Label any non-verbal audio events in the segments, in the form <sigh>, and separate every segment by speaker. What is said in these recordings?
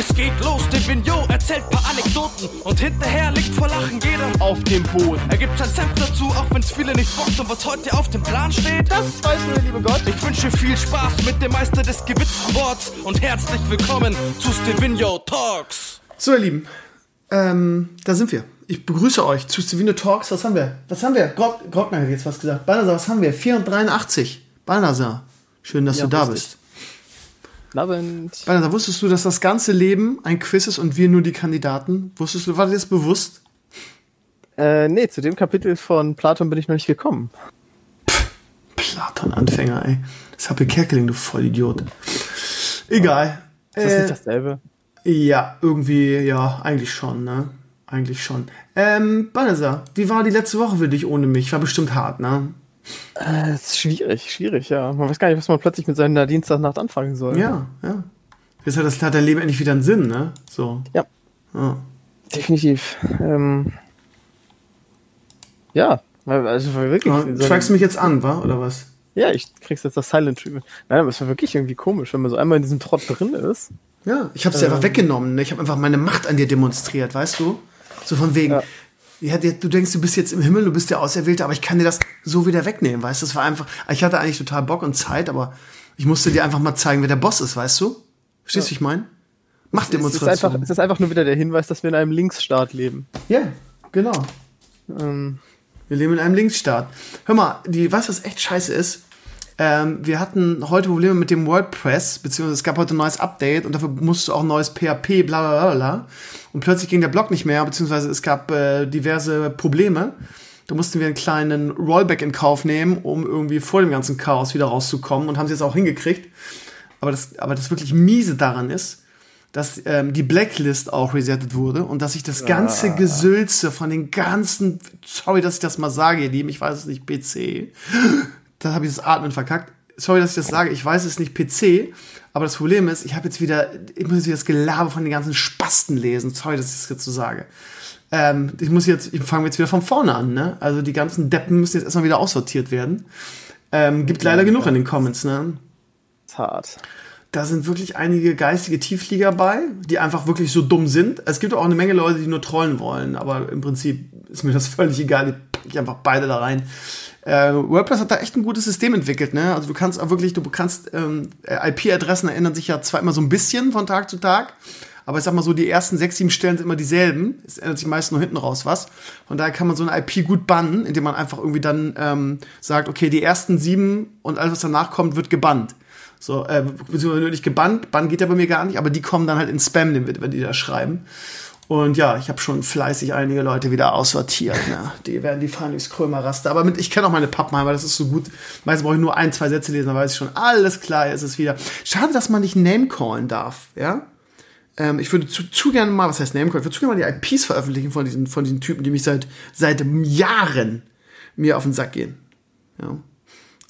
Speaker 1: Es geht los, der Vignot erzählt paar Anekdoten und hinterher liegt vor Lachen jeder auf dem Boden. Er gibt sein Senf dazu, auch wenn's viele nicht bockt und was heute auf dem Plan steht, das weiß nur der liebe Gott. Ich wünsche viel Spaß mit dem Meister des gewitzten Worts und herzlich willkommen zu Stevino Talks.
Speaker 2: So, ihr Lieben, ähm, da sind wir. Ich begrüße euch zu Stevino Talks. Was haben wir? Was haben wir? Grog, Grockner hat jetzt was gesagt. Balnasar, was haben wir? 483. Balnasar, schön, dass
Speaker 3: Ja,
Speaker 2: du da bist.
Speaker 3: Abend.
Speaker 2: Balnasar, wusstest du, dass das ganze Leben ein Quiz ist und wir nur die Kandidaten? Wusstest du, war dir das bewusst?
Speaker 3: Äh, nee, zu dem Kapitel von Platon bin ich noch nicht gekommen.
Speaker 2: Platon-Anfänger, ey. Das ist Happy Kerkeling, du Vollidiot. Egal.
Speaker 3: Ist das
Speaker 2: Äh,
Speaker 3: nicht dasselbe?
Speaker 2: Ja, irgendwie, ja, eigentlich schon, ne? Eigentlich schon. Ähm, Balnasar, wie war die letzte Woche für dich ohne mich? War bestimmt hart, ne?
Speaker 3: Äh, ist schwierig, schwierig, ja. Man weiß gar nicht, was man plötzlich mit seiner Dienstagnacht anfangen soll.
Speaker 2: Ja, ja. Jetzt hat das hat dein Leben endlich wieder einen Sinn, ne? So.
Speaker 3: Ja.
Speaker 2: Ja.
Speaker 3: Definitiv. Ähm, ja, also war wirklich.
Speaker 2: Ja,
Speaker 3: so
Speaker 2: du mich jetzt an, wa? Oder was?
Speaker 3: ja, ich krieg's jetzt das Silent Treatment. Nein, aber es war wirklich irgendwie komisch, wenn man so einmal in diesem Trott drin ist.
Speaker 2: Ja, ich hab's dir einfach weggenommen, ne? Ich habe einfach meine Macht an dir demonstriert, weißt du? So von wegen, ja.
Speaker 3: Ja.
Speaker 2: du denkst, du bist jetzt im Himmel, du bist der Auserwählte, aber ich kann dir das so wieder wegnehmen, weißt du? Das war einfach, ich hatte eigentlich total Bock und Zeit, aber ich musste dir einfach mal zeigen, wer der Boss ist, weißt du? Verstehst du, wie ich meine?
Speaker 3: Es ist, einfach, es ist einfach nur wieder der Hinweis, dass wir in einem Linksstaat leben.
Speaker 2: Ja, genau.
Speaker 3: Ähm,
Speaker 2: Wir leben in einem Linksstaat. Hör mal, die, weißt du, was echt scheiße ist? Ähm, wir hatten heute Probleme mit dem WordPress, beziehungsweise es gab heute ein neues Update und dafür musste auch ein neues PHP, bla bla bla bla. Und plötzlich ging der Blog nicht mehr, beziehungsweise es gab äh, diverse Probleme. Da mussten wir einen kleinen Rollback in Kauf nehmen, um irgendwie vor dem ganzen Chaos wieder rauszukommen und haben sie jetzt auch hingekriegt. Aber das, aber das wirklich miese daran ist, dass ähm, die Blacklist auch resettet wurde und dass ich das ganze Gesülze von den ganzen, sorry, dass ich das mal sage, ihr Lieben, ich weiß es nicht, PC, da habe ich das Atmen verkackt. Sorry, dass ich das sage, ich weiß es nicht PC, aber das Problem ist, ich habe jetzt wieder, ich muss jetzt wieder das Gelaber von den ganzen Spasten lesen. Sorry, dass ich das jetzt so sage. Ähm, ich muss jetzt, ich fange jetzt wieder von vorne an, ne? Also die ganzen Deppen müssen jetzt erstmal wieder aussortiert werden. Ähm, gibt leider genug in den Comments, ne?
Speaker 3: ist hart.
Speaker 2: Da sind wirklich einige geistige Tiefflieger bei, die einfach wirklich so dumm sind. Es gibt auch eine Menge Leute, die nur trollen wollen, aber im Prinzip ist mir das <laughs> völlig egal. Die packe ich einfach beide da rein. Äh, WordPress hat da echt ein gutes System entwickelt, ne? Also du kannst auch wirklich, du kannst ähm, IP-Adressen ändern sich ja zwar immer so ein bisschen von Tag zu Tag, aber ich sag mal so, die ersten sechs, sieben Stellen sind immer dieselben. Es ändert sich meist nur hinten raus was. Von daher kann man so eine IP gut bannen, indem man einfach irgendwie dann ähm, sagt, okay, die ersten sieben und alles, was danach kommt, wird gebannt. So, äh, beziehungsweise nicht gebannt, Bann geht ja bei mir gar nicht, aber die kommen dann halt in Spam, wenn die da schreiben. Und ja, ich habe schon fleißig einige Leute wieder aussortiert. Ne? Die werden die fahren durchs Krömer-Raster. Aber mit, ich kenne auch meine Pappenheimer, das ist so gut. Meistens brauche ich nur ein, zwei Sätze lesen, dann weiß ich schon, alles klar, ist es wieder. Schade, dass man nicht Name-callen darf, ja? Ähm, ich würde zu, zu gerne mal, was heißt Name-callen? Ich würde zu gerne mal die IPs veröffentlichen von diesen, von diesen Typen, die mich seit, seit Jahren mir auf den Sack gehen. Ja.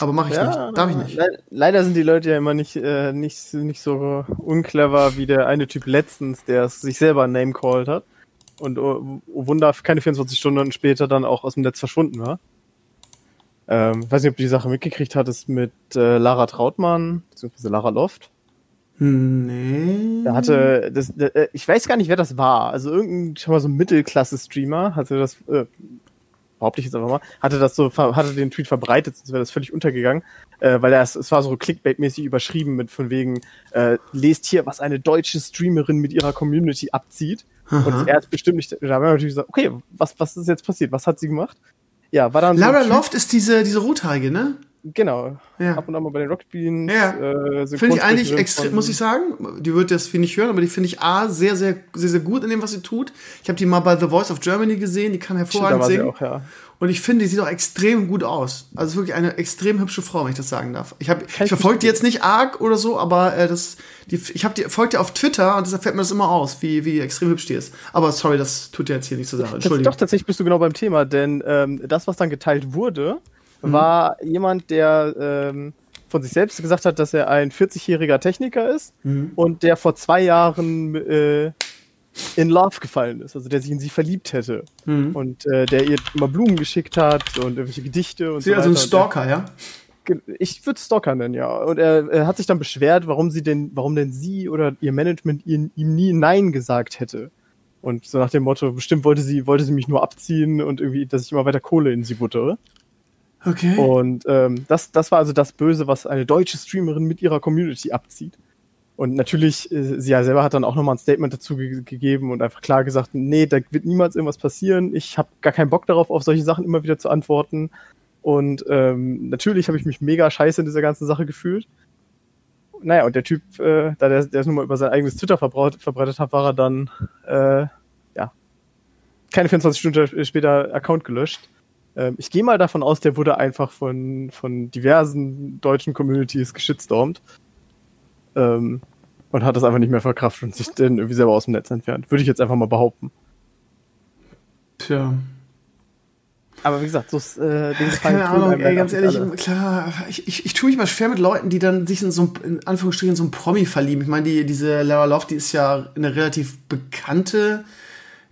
Speaker 2: Aber mache ich nicht. Darf ich nicht.
Speaker 3: Le leider sind die Leute ja immer nicht, äh, nicht, nicht so unclever wie der eine Typ letztens, der es sich selber Name called hat. Und oh, oh Wunder, keine 24 Stunden später dann auch aus dem Netz verschwunden war. Ähm, weiß nicht, ob du die Sache mitgekriegt hattest mit äh, Lara Trautmann, beziehungsweise Lara Loft.
Speaker 2: Nee.
Speaker 3: Da hatte, das, äh, ich weiß gar nicht, wer das war. Also irgendein, schon mal so ein Mittelklasse-Streamer hatte das, äh, behaupte ich jetzt einfach mal, hatte das so, hatte den Tweet verbreitet, sonst wäre das völlig untergegangen, äh, weil er es, war so Clickbait-mäßig überschrieben mit von wegen, äh, lest hier, was eine deutsche Streamerin mit ihrer Community abzieht.
Speaker 2: Aha.
Speaker 3: Und er ist bestimmt nicht, da haben wir natürlich gesagt, okay, was, was ist jetzt passiert? Was hat sie gemacht? Ja, war dann so
Speaker 2: Lara
Speaker 3: Typ-
Speaker 2: Loft ist diese, diese Rothaarige, ne?
Speaker 3: Genau.
Speaker 2: Ja.
Speaker 3: Ab und an mal bei den Rocket Beans.
Speaker 2: Ja.
Speaker 3: Äh,
Speaker 2: Finde ich eigentlich extrem, muss ich sagen. Die wird das viel nicht hören, aber die finde ich A, sehr, sehr, sehr, sehr gut in dem, was sie tut. Ich habe die mal bei The Voice of Germany gesehen, die kann hervorragend
Speaker 3: sie
Speaker 2: singen.
Speaker 3: auch, ja.
Speaker 2: Und ich finde, die sieht auch extrem gut aus. Also ist wirklich eine extrem hübsche Frau, wenn ich das sagen darf. Ich, hab, ich verfolge die jetzt nicht arg oder so, aber äh, das, die, ich habe die folgt ihr auf Twitter und deshalb fällt mir das immer aus, wie, wie extrem hübsch die ist. Aber sorry, das tut ja jetzt hier nicht zur Sache.
Speaker 3: Das,
Speaker 2: Entschuldigung.
Speaker 3: doch, tatsächlich bist du genau beim Thema, denn ähm, das, was dann geteilt wurde,
Speaker 2: Mhm.
Speaker 3: war jemand, der ähm, von sich selbst gesagt hat, dass er ein 40-jähriger Techniker ist
Speaker 2: Mhm.
Speaker 3: und der vor zwei Jahren äh, in Love gefallen ist, also der sich in sie verliebt hätte.
Speaker 2: Mhm.
Speaker 3: Und äh, der ihr immer Blumen geschickt hat und irgendwelche Gedichte und
Speaker 2: Sie
Speaker 3: so
Speaker 2: also ein
Speaker 3: weiter.
Speaker 2: Stalker, ja?
Speaker 3: Ich würde Stalker nennen, ja. Und er, er, hat sich dann beschwert, warum sie denn, warum denn sie oder ihr Management ihm, ihm nie Nein gesagt hätte. Und so nach dem Motto, bestimmt wollte sie, wollte sie mich nur abziehen und irgendwie, dass ich immer weiter Kohle in sie buttere. Okay. Und ähm, das, das war also das Böse, was eine deutsche Streamerin mit ihrer Community abzieht. Und natürlich, äh, sie ja selber hat dann auch nochmal ein Statement dazu ge gegeben und einfach klar gesagt, nee, da wird niemals irgendwas passieren. Ich habe gar keinen Bock darauf, auf solche Sachen immer wieder zu antworten. Und ähm, natürlich habe ich mich mega scheiße in dieser ganzen Sache gefühlt. Naja, und der Typ, äh, da der, der es nun mal über sein eigenes Twitter verbreitet hat, war er dann, äh, ja, keine 24 Stunden später Account gelöscht. Ähm, ich gehe mal davon aus, der wurde einfach von, von diversen deutschen Communities geschitstormt. Ähm, und hat das einfach nicht mehr verkraftet und sich dann irgendwie selber aus dem Netz entfernt. Würde ich jetzt einfach mal behaupten.
Speaker 2: Tja.
Speaker 3: Aber wie gesagt, so
Speaker 2: äh, den Keine Ahnung, ey, ganz ehrlich, alle. klar, ich, ich, ich tue mich mal schwer mit Leuten, die dann sich in so in Anführungsstrichen so ein Promi verlieben. Ich meine, die, diese Lara Loft, die ist ja eine relativ bekannte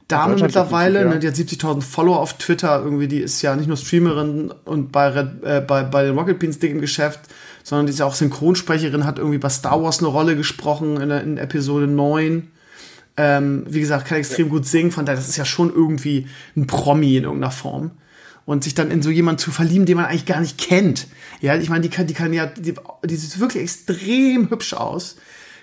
Speaker 2: Dame mittlerweile, ja. ne, die hat 70.000 Follower auf Twitter, irgendwie, die ist ja nicht nur Streamerin und bei, Red, äh, bei, bei den Rocket Beans dick im Geschäft, sondern die ist ja auch Synchronsprecherin, hat irgendwie bei Star Wars eine Rolle gesprochen in, in Episode 9. Ähm, wie gesagt, kann extrem ja. gut singen, von daher, das ist ja schon irgendwie ein Promi in irgendeiner Form. Und sich dann in so jemanden zu verlieben, den man eigentlich gar nicht kennt. Ja, ich meine, die kann, die kann ja, die, die sieht wirklich extrem hübsch aus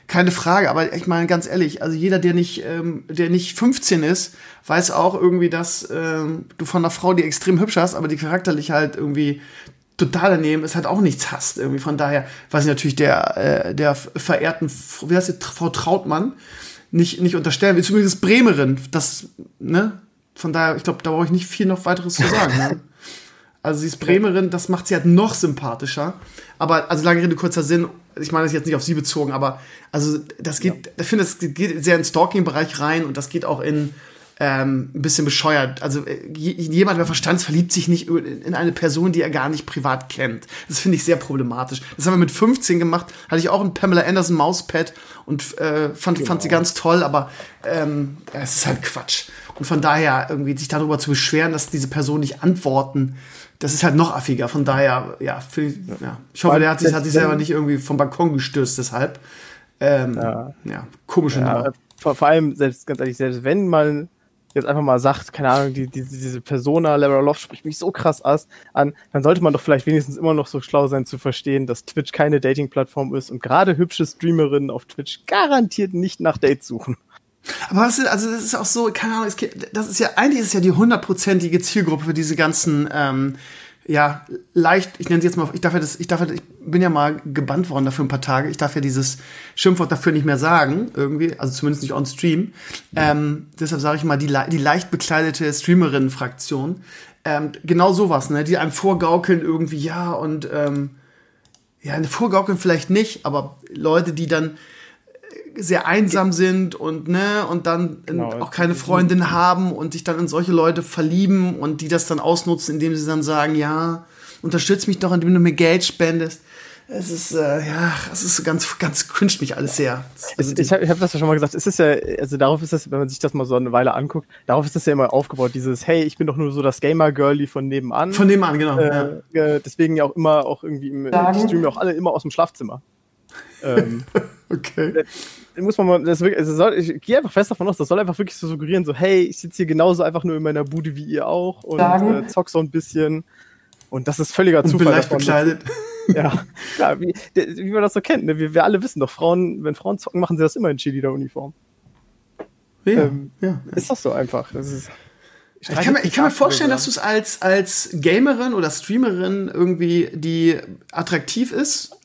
Speaker 2: keine Frage, aber ich meine ganz ehrlich, also jeder, der nicht, ähm, der nicht 15 ist, weiß auch irgendwie, dass ähm, du von einer Frau, die extrem hübsch hast, aber die charakterlich halt irgendwie total daneben ist, halt auch nichts hast. Irgendwie von daher, was ich natürlich der, äh, der verehrten, wie heißt die, Frau Trautmann, nicht, nicht unterstellen will. Zumindest Bremerin, das, ne? Von daher, ich glaube, da brauche ich nicht viel noch weiteres zu sagen. ne? <laughs> Also sie ist Bremerin, das macht sie halt noch sympathischer. Aber, also lange Rede, kurzer Sinn, ich meine das jetzt nicht auf sie bezogen, aber also das geht, ja. ich finde, das geht sehr in Stalking-Bereich rein und das geht auch in ähm, ein bisschen bescheuert. Also äh, jemand, der Verstand verliebt sich nicht in eine Person, die er gar nicht privat kennt. Das finde ich sehr problematisch. Das haben wir mit 15 gemacht, hatte ich auch ein Pamela Anderson Mauspad und äh, fand, genau. fand sie ganz toll, aber ähm, es ist halt Quatsch. Und von daher irgendwie sich darüber zu beschweren, dass diese Person nicht antworten, das ist halt noch affiger. Von daher, ja, für, ja. ich hoffe, der hat sich, hat sich selber nicht irgendwie vom Balkon gestürzt, deshalb. Ähm, ja. ja, komische ja, Nummer.
Speaker 3: Vor, vor, allem, selbst ganz ehrlich, selbst wenn man jetzt einfach mal sagt, keine Ahnung, die, die, diese Persona, Lara Loft spricht mich so krass an, dann sollte man doch vielleicht wenigstens immer noch so schlau sein zu verstehen, dass Twitch keine Dating-Plattform ist und gerade hübsche Streamerinnen auf Twitch garantiert nicht nach Dates suchen.
Speaker 2: Aber was ist, also das ist auch so, keine Ahnung, das ist ja, eigentlich ist es ja die hundertprozentige Zielgruppe für diese ganzen, ähm, ja, leicht, ich nenne sie jetzt mal, ich darf ja das, ich darf ja, ich bin ja mal gebannt worden dafür ein paar Tage, ich darf ja dieses Schimpfwort dafür nicht mehr sagen, irgendwie, also zumindest nicht on stream. Ähm, deshalb sage ich mal, die, die leicht bekleidete Streamerinnen-Fraktion. Ähm, genau sowas, ne, die einem vorgaukeln irgendwie, ja, und ähm, ja, eine vorgaukeln vielleicht nicht, aber Leute, die dann sehr einsam sind und ne und dann genau, auch keine Freundin haben und sich dann in solche Leute verlieben und die das dann ausnutzen, indem sie dann sagen, ja, unterstütz mich doch, indem du mir Geld spendest. Es ist, äh, ja, es ist ganz, ganz cringe mich alles sehr.
Speaker 3: Also ich habe hab das ja schon mal gesagt, es ist ja, also darauf ist das, wenn man sich das mal so eine Weile anguckt, darauf ist das ja immer aufgebaut, dieses, hey, ich bin doch nur so das Gamer-Girlie von nebenan.
Speaker 2: Von nebenan, genau.
Speaker 3: Äh, ja. äh, deswegen ja auch immer, auch irgendwie im, im Stream auch alle immer aus dem Schlafzimmer. ähm, <laughs> okay muss man mal, das wirklich, also soll, ich gehe einfach fest davon aus, das soll einfach wirklich so suggerieren, so, hey, ich sitze hier genauso einfach nur in meiner Bude wie ihr auch und äh, zock so ein bisschen. Und das ist völliger und Zufall. Leicht bekleidet. <laughs> ja, klar, wie, wie man das so kennt. Ne? Wir, wir alle wissen doch, Frauen, wenn Frauen zocken, machen sie das immer in Cheerleader-Uniform. Ja, ähm, ja, Ist doch so einfach. Das ist,
Speaker 2: ich, ich kann, mir, ich kann mir vorstellen, dass du es als, als Gamerin oder Streamerin irgendwie, die attraktiv ist,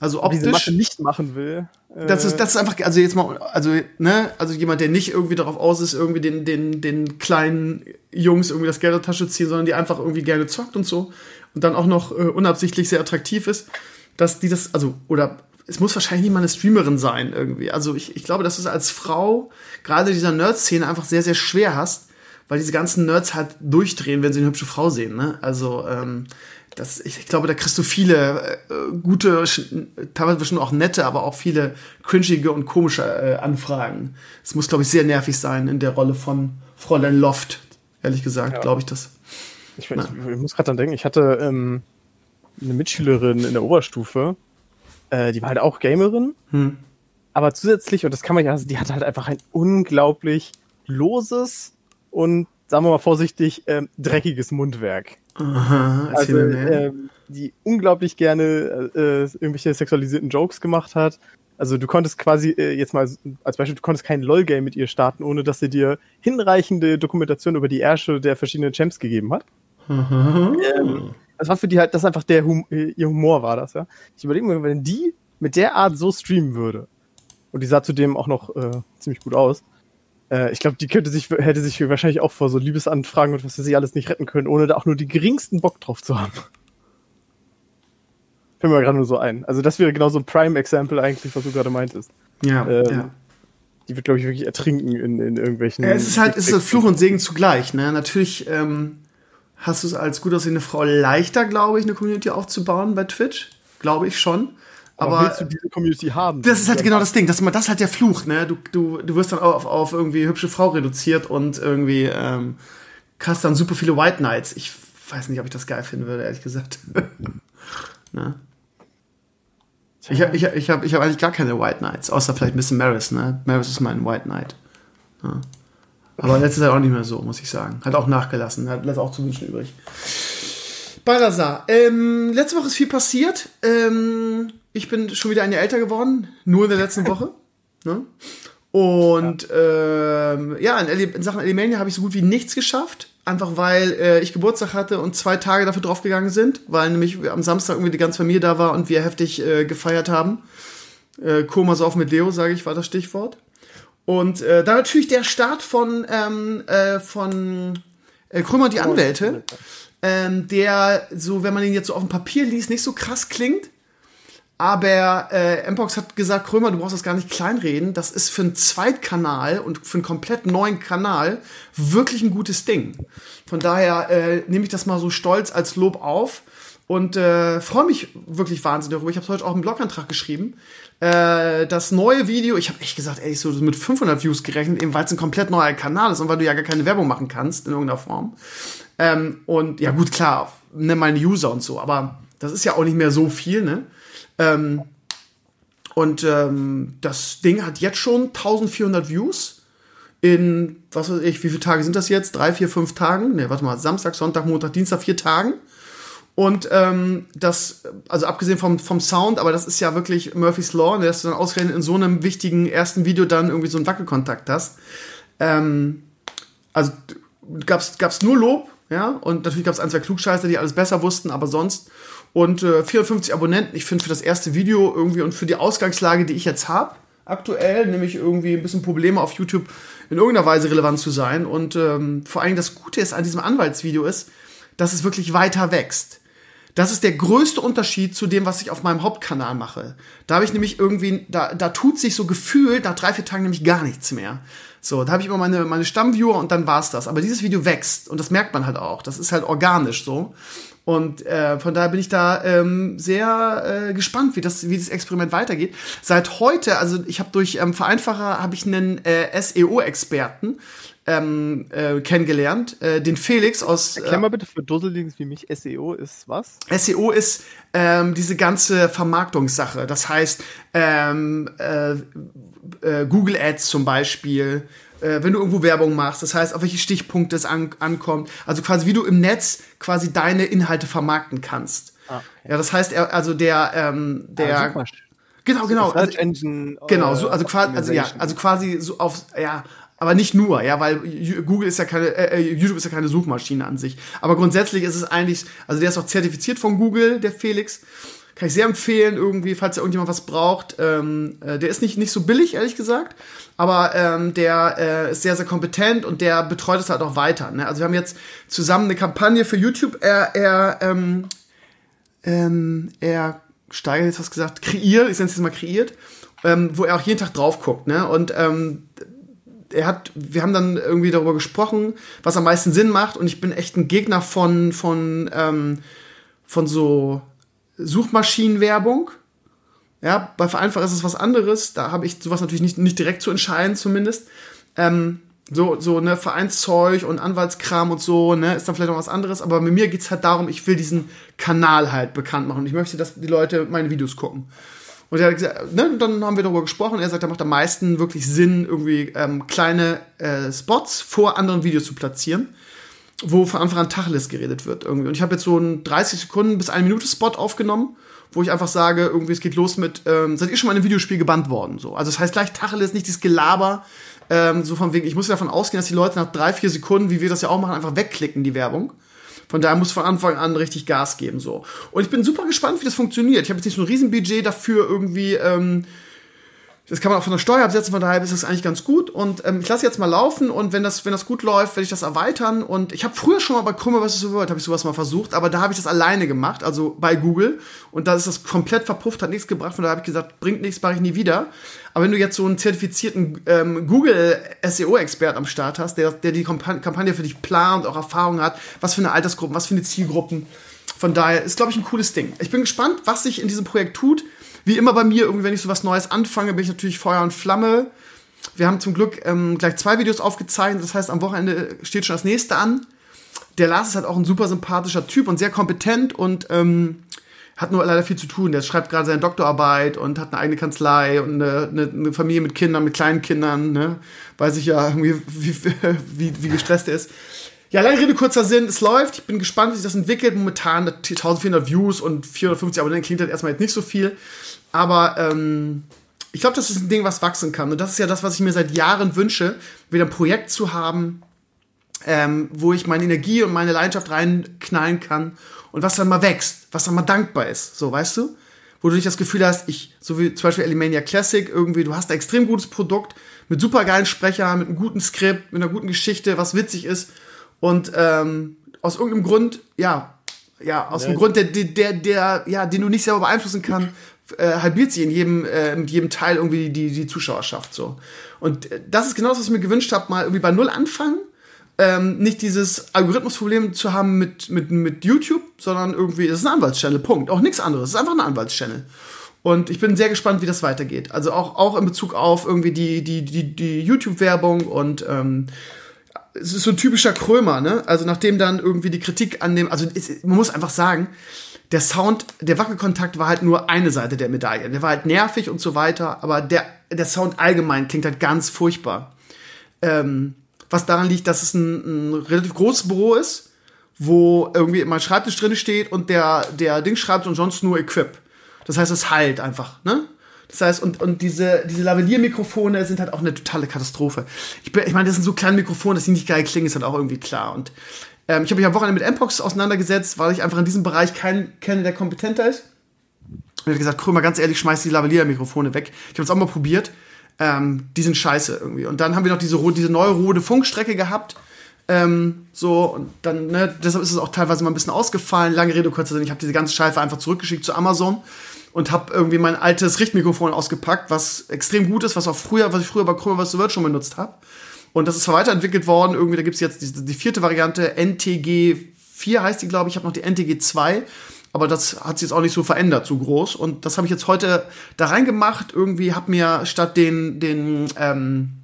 Speaker 2: also optisch. Diese
Speaker 3: Masche nicht machen will.
Speaker 2: Das ist, das ist einfach, also jetzt mal, also, ne, also jemand, der nicht irgendwie darauf aus ist, irgendwie den, den, den kleinen Jungs irgendwie das Geld aus der Tasche ziehen, sondern die einfach irgendwie gerne zockt und so und dann auch noch äh, unabsichtlich sehr attraktiv ist, dass die das, also, oder es muss wahrscheinlich nicht mal eine Streamerin sein irgendwie. Also ich, ich glaube, dass du es als Frau gerade dieser Nerd-Szene einfach sehr, sehr schwer hast, weil diese ganzen Nerds halt durchdrehen, wenn sie eine hübsche Frau sehen, ne? Also, ähm, das, ich, ich, glaube, da kriegst du viele äh, gute, teilweise schon auch nette, aber auch viele cringige und komische äh, Anfragen. Es muss, glaube ich, sehr nervig sein in der Rolle von Fräulein Loft, ehrlich gesagt, ja. glaube ich das.
Speaker 3: Ich, ich, ich muss gerade dran denken, ich hatte, ähm, eine Mitschülerin in der Oberstufe, äh, die war halt auch Gamerin, hm. aber zusätzlich, und das kann man ja, also die hatte halt einfach ein unglaublich loses und, sagen wir mal vorsichtig, äh, dreckiges Mundwerk. Aha, also, äh, die unglaublich gerne äh, irgendwelche sexualisierten Jokes gemacht hat. Also du konntest quasi äh, jetzt mal als Beispiel, du konntest kein LOL-Game mit ihr starten, ohne dass sie dir hinreichende Dokumentation über die Ärsche der verschiedenen Champs gegeben hat. Mhm. Ähm, das war für die halt, das einfach der hum äh, ihr Humor war das, ja. Ich überlege mir, wenn die mit der Art so streamen würde, und die sah zudem auch noch äh, ziemlich gut aus, äh, ich glaube, die könnte sich, hätte sich wahrscheinlich auch vor so Liebesanfragen und was sie alles nicht retten können, ohne da auch nur die geringsten Bock drauf zu haben. <laughs> Fällt mir gerade nur so ein. Also das wäre genau so ein Prime-Example eigentlich, was du gerade meintest.
Speaker 2: Ja, ähm, ja.
Speaker 3: Die wird, glaube ich, wirklich ertrinken in, in irgendwelchen.
Speaker 2: Ja, es ist halt, es ist Fluch und Segen zugleich. Ne? Natürlich ähm, hast du es als gut aussehende Frau leichter, glaube ich, eine Community aufzubauen bei Twitch. Glaube ich schon. Aber,
Speaker 3: Aber willst du diese Community haben?
Speaker 2: Das ist halt genau das Ding. Das, das ist halt der Fluch. Ne? Du, du, du wirst dann auf, auf irgendwie hübsche Frau reduziert und irgendwie ähm, hast dann super viele White Knights. Ich weiß nicht, ob ich das geil finden würde, ehrlich gesagt. <laughs> ne? Ich habe ich ich hab, ich hab eigentlich gar keine White Knights, außer vielleicht ein bisschen Maris, ne? Maris ist mein White Knight. Ja. Aber letztes Jahr auch nicht mehr so, muss ich sagen. Hat auch nachgelassen, hat lässt auch zu wünschen übrig. Balazar, ähm, letzte Woche ist viel passiert. Ähm, ich bin schon wieder ein Jahr älter geworden, nur in der letzten Woche. <laughs> ne? Und ja, ähm, ja in, in, Sachen Alimania habe ich so gut wie nichts geschafft. Einfach weil äh, ich Geburtstag hatte und zwei Tage dafür draufgegangen sind, weil nämlich am Samstag irgendwie die ganze Familie da war und wir heftig äh, gefeiert haben. Äh, Komasauf mit Leo, sage ich, war das Stichwort. Und äh, da natürlich der Start von, ähm, äh, von äh, Krümmer die Anwälte, ähm, der so, wenn man ihn jetzt so auf dem Papier liest, nicht so krass klingt. Aber äh, Mpox hat gesagt, Krömer, du brauchst das gar nicht kleinreden. Das ist für einen Zweitkanal und für einen komplett neuen Kanal wirklich ein gutes Ding. Von daher äh, nehme ich das mal so stolz als Lob auf und äh, freue mich wirklich wahnsinnig darüber. Ich habe heute auch einen Blogantrag geschrieben. Äh, das neue Video, ich habe echt gesagt, ey, ich so mit 500 Views gerechnet, eben weil es ein komplett neuer Kanal ist und weil du ja gar keine Werbung machen kannst in irgendeiner Form. Ähm, und ja gut, klar, ne, meine User und so, aber das ist ja auch nicht mehr so viel, ne? Ähm, und ähm, das Ding hat jetzt schon 1400 Views in, was weiß ich, wie viele Tage sind das jetzt? Drei, vier, fünf Tagen? Ne, warte mal, Samstag, Sonntag, Montag, Dienstag, vier Tagen. Und ähm, das, also abgesehen vom, vom Sound, aber das ist ja wirklich Murphy's Law, ne, dass du dann ausgerechnet in so einem wichtigen ersten Video dann irgendwie so einen Wackelkontakt hast. Ähm, also gab's, gab's nur Lob, ja, und natürlich gab's ein, zwei Klugscheißer, die alles besser wussten, aber sonst und äh, 450 Abonnenten. Ich finde für das erste Video irgendwie und für die Ausgangslage, die ich jetzt habe, aktuell, nämlich irgendwie ein bisschen Probleme auf YouTube in irgendeiner Weise relevant zu sein. Und ähm, vor allem das Gute ist an diesem Anwaltsvideo ist, dass es wirklich weiter wächst. Das ist der größte Unterschied zu dem, was ich auf meinem Hauptkanal mache. Da habe ich nämlich irgendwie, da, da tut sich so gefühlt nach drei, vier Tagen nämlich gar nichts mehr. So, da habe ich immer meine, meine Stammviewer und dann war's das. Aber dieses Video wächst und das merkt man halt auch. Das ist halt organisch so. Und äh, von daher bin ich da ähm, sehr äh, gespannt, wie das, wie das Experiment weitergeht. Seit heute, also ich habe durch ähm, Vereinfacher habe ich einen äh, SEO-Experten ähm, äh, kennengelernt, äh, den Felix aus.
Speaker 3: Erklär mal bitte für Dusseldings wie mich, SEO ist was?
Speaker 2: SEO ist ähm, diese ganze Vermarktungssache. Das heißt, ähm, äh, äh, Google Ads zum Beispiel, äh, wenn du irgendwo Werbung machst, das heißt, auf welche Stichpunkte es an, ankommt, also quasi wie du im Netz quasi deine Inhalte vermarkten kannst. Ah, okay. Ja, das heißt, er, also der, ähm, der. Ah, genau, genau.
Speaker 3: Search also, Engine.
Speaker 2: Genau, so, also quasi, also ja, also quasi so auf, ja, aber nicht nur, ja, weil Google ist ja keine, äh, äh, YouTube ist ja keine Suchmaschine an sich. Aber grundsätzlich ist es eigentlich, also der ist auch zertifiziert von Google, der Felix. Kann ich sehr empfehlen, irgendwie, falls da irgendjemand was braucht. Ähm, äh, der ist nicht, nicht so billig, ehrlich gesagt, aber ähm, der äh, ist sehr, sehr kompetent und der betreut es halt auch weiter. Ne? Also wir haben jetzt zusammen eine Kampagne für YouTube. Er, er, ähm, ähm, er steigert jetzt was gesagt, kreiert, ich nenne es jetzt mal kreiert, ähm, wo er auch jeden Tag drauf guckt. Ne? Und ähm, er hat, wir haben dann irgendwie darüber gesprochen, was am meisten Sinn macht. Und ich bin echt ein Gegner von, von, ähm, von so Suchmaschinenwerbung. Ja, bei Vereinfach ist es was anderes. Da habe ich sowas natürlich nicht, nicht direkt zu entscheiden, zumindest. Ähm, so, so, ne, Vereinszeug und Anwaltskram und so, ne, ist dann vielleicht noch was anderes, aber mit mir geht's halt darum, ich will diesen Kanal halt bekannt machen und ich möchte, dass die Leute meine Videos gucken. Und er hat gesagt, ne, dann haben wir darüber gesprochen. Er sagt, er macht am meisten wirklich Sinn, irgendwie ähm, kleine äh, Spots vor anderen Videos zu platzieren, wo von Anfang an Tacheles geredet wird irgendwie. Und ich habe jetzt so einen 30 Sekunden bis eine Minute Spot aufgenommen, wo ich einfach sage, irgendwie es geht los mit, ähm, seid ihr schon mal in einem Videospiel gebannt worden? So, also das heißt gleich Tacheles, nicht dieses Gelaber, ähm, so von wegen, ich muss ja davon ausgehen, dass die Leute nach drei, vier Sekunden, wie wir das ja auch machen, einfach wegklicken, die Werbung. Von daher muss von Anfang an richtig Gas geben so. Und ich bin super gespannt, wie das funktioniert. Ich habe jetzt nicht so ein Riesenbudget dafür irgendwie. Ähm, das kann man auch von der Steuer absetzen, von daher ist das eigentlich ganz gut. Und ähm, ich lasse jetzt mal laufen und wenn das, wenn das gut läuft, werde ich das erweitern. Und ich habe früher schon mal bei Krümmer was so wird, habe ich sowas mal versucht, aber da habe ich das alleine gemacht, also bei Google. Und da ist das komplett verpufft, hat nichts gebracht. Von daher habe ich gesagt, bringt nichts, mache ich nie wieder. Aber wenn du jetzt so einen zertifizierten ähm, Google SEO-Expert am Start hast, der, der die Kampagne für dich plant, auch Erfahrung hat, was für eine Altersgruppe, was für eine Zielgruppen. Von daher ist, glaube ich, ein cooles Ding. Ich bin gespannt, was sich in diesem Projekt tut wie immer bei mir, irgendwie, wenn ich so was Neues anfange, bin ich natürlich Feuer und Flamme. Wir haben zum Glück ähm, gleich zwei Videos aufgezeichnet. Das heißt, am Wochenende steht schon das nächste an. Der Lars ist halt auch ein super sympathischer Typ und sehr kompetent und ähm, hat nur leider viel zu tun. Der schreibt gerade seine Doktorarbeit und hat eine eigene Kanzlei und eine, eine, eine Familie mit Kindern, mit kleinen Kindern. Ne? Weiß ich ja irgendwie, wie, wie, wie gestresst er ist. Ja, lange Rede, kurzer Sinn, es läuft. Ich bin gespannt, wie sich das entwickelt. Momentan 1400 Views und 450 Abonnenten klingt halt erstmal jetzt nicht so viel. Aber ähm, ich glaube, das ist ein Ding, was wachsen kann. Und das ist ja das, was ich mir seit Jahren wünsche, wieder ein Projekt zu haben, ähm, wo ich meine Energie und meine Leidenschaft reinknallen kann und was dann mal wächst, was dann mal dankbar ist. So, weißt du? Wo du nicht das Gefühl hast, ich, so wie zum Beispiel Alimania Classic, irgendwie, du hast ein extrem gutes Produkt mit super geilen Sprechern, mit einem guten Skript, mit einer guten Geschichte, was witzig ist. Und ähm, aus irgendeinem Grund, ja, ja, aus ja. dem Grund, der, der, der, ja, den du nicht selber beeinflussen kannst, äh, halbiert sie in jedem, äh, mit jedem Teil irgendwie die, die Zuschauerschaft so. Und äh, das ist genau das, was ich mir gewünscht habe, mal irgendwie bei Null anfangen. Ähm, nicht dieses Algorithmusproblem zu haben mit, mit, mit YouTube, sondern irgendwie, es ist ein Anwaltschannel, Punkt. Auch nichts anderes. Es ist einfach ein Anwaltschannel. Und ich bin sehr gespannt, wie das weitergeht. Also auch, auch in Bezug auf irgendwie die, die, die, die YouTube-Werbung und ähm, es ist so ein typischer Krömer, ne? Also nachdem dann irgendwie die Kritik an dem, also es, man muss einfach sagen, der Sound, der Wackelkontakt war halt nur eine Seite der Medaille. Der war halt nervig und so weiter, aber der, der Sound allgemein klingt halt ganz furchtbar. Ähm, was daran liegt, dass es ein, ein relativ großes Büro ist, wo irgendwie mein Schreibtisch drin steht und der, der Ding schreibt und sonst nur Equip. Das heißt, es halt einfach, ne? Das heißt, und, und diese, diese Lavalier-Mikrofone sind halt auch eine totale Katastrophe. Ich, ich meine, das sind so kleine Mikrofone, dass die nicht geil klingen, ist halt auch irgendwie klar. Und ähm, ich habe mich am Wochenende mit Mpox auseinandergesetzt, weil ich einfach in diesem Bereich keinen kenne, der kompetenter ist. Und ich habe gesagt, Krömer, ganz ehrlich, schmeiß die Lavalier-Mikrofone weg. Ich habe es auch mal probiert. Ähm, die sind scheiße irgendwie. Und dann haben wir noch diese, diese neue Rode Funkstrecke gehabt. Ähm, so, und dann, ne, deshalb ist es auch teilweise mal ein bisschen ausgefallen. Lange Rede, kurzer Sinn. Ich habe diese ganze Scheiße einfach zurückgeschickt zu Amazon und habe irgendwie mein altes Richtmikrofon ausgepackt, was extrem gut ist, was auch früher, was ich früher bei Krömer was Word schon benutzt habe. Und das ist weiterentwickelt worden, irgendwie, da gibt es jetzt die, die, vierte Variante, NTG 4 heißt die, glaube ich, ich habe noch die NTG 2, aber das hat sich jetzt auch nicht so verändert, so groß. Und das habe ich jetzt heute da reingemacht, irgendwie habe mir statt den, den, ähm,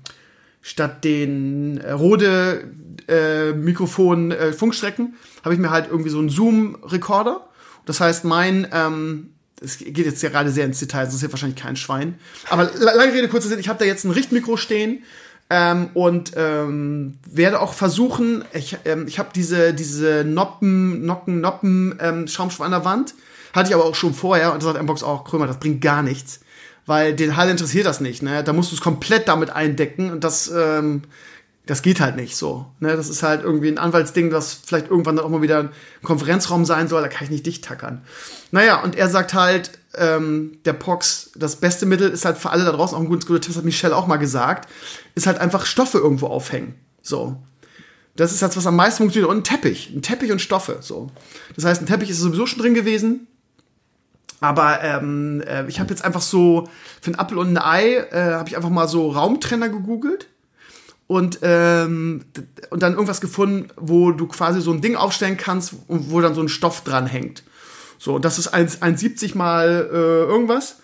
Speaker 2: statt den äh, Rode äh, Mikrofon äh, Funkstrecken, habe ich mir halt irgendwie so einen Zoom-Rekorder. Das heißt, mein, ähm, es geht jetzt ja gerade sehr ins Detail, das ist ja wahrscheinlich kein Schwein. Aber lange Rede, kurzer Sinn, ich habe da jetzt ein Richtmikro stehen, ähm, und ähm, werde auch versuchen, ich, ähm, ich habe diese, diese Noppen, Nocken, Noppen ähm, Schaumstoff an der Wand. Hatte ich aber auch schon vorher und da sagt Mbox auch, Krömer, das bringt gar nichts. Weil den Hall interessiert das nicht, ne? Da musst du es komplett damit eindecken und das, ähm, das geht halt nicht so. Ne? Das ist halt irgendwie ein Anwaltsding, das vielleicht irgendwann dann auch mal wieder ein Konferenzraum sein soll, da kann ich nicht dicht tackern. Naja, und er sagt halt, ähm, der Pox, das beste Mittel ist halt für alle da draußen auch ein gutes Tipp, das hat Michelle auch mal gesagt, ist halt einfach Stoffe irgendwo aufhängen. So. Das ist das, was am meisten funktioniert. Und ein Teppich. Ein Teppich und Stoffe. So. Das heißt, ein Teppich ist sowieso schon drin gewesen. Aber ähm, äh, ich habe jetzt einfach so für ein Apfel und ein Ei äh, habe ich einfach mal so Raumtrenner gegoogelt und ähm, und dann irgendwas gefunden, wo du quasi so ein Ding aufstellen kannst und wo dann so ein Stoff dran hängt. So, das ist 1,70 mal äh, irgendwas.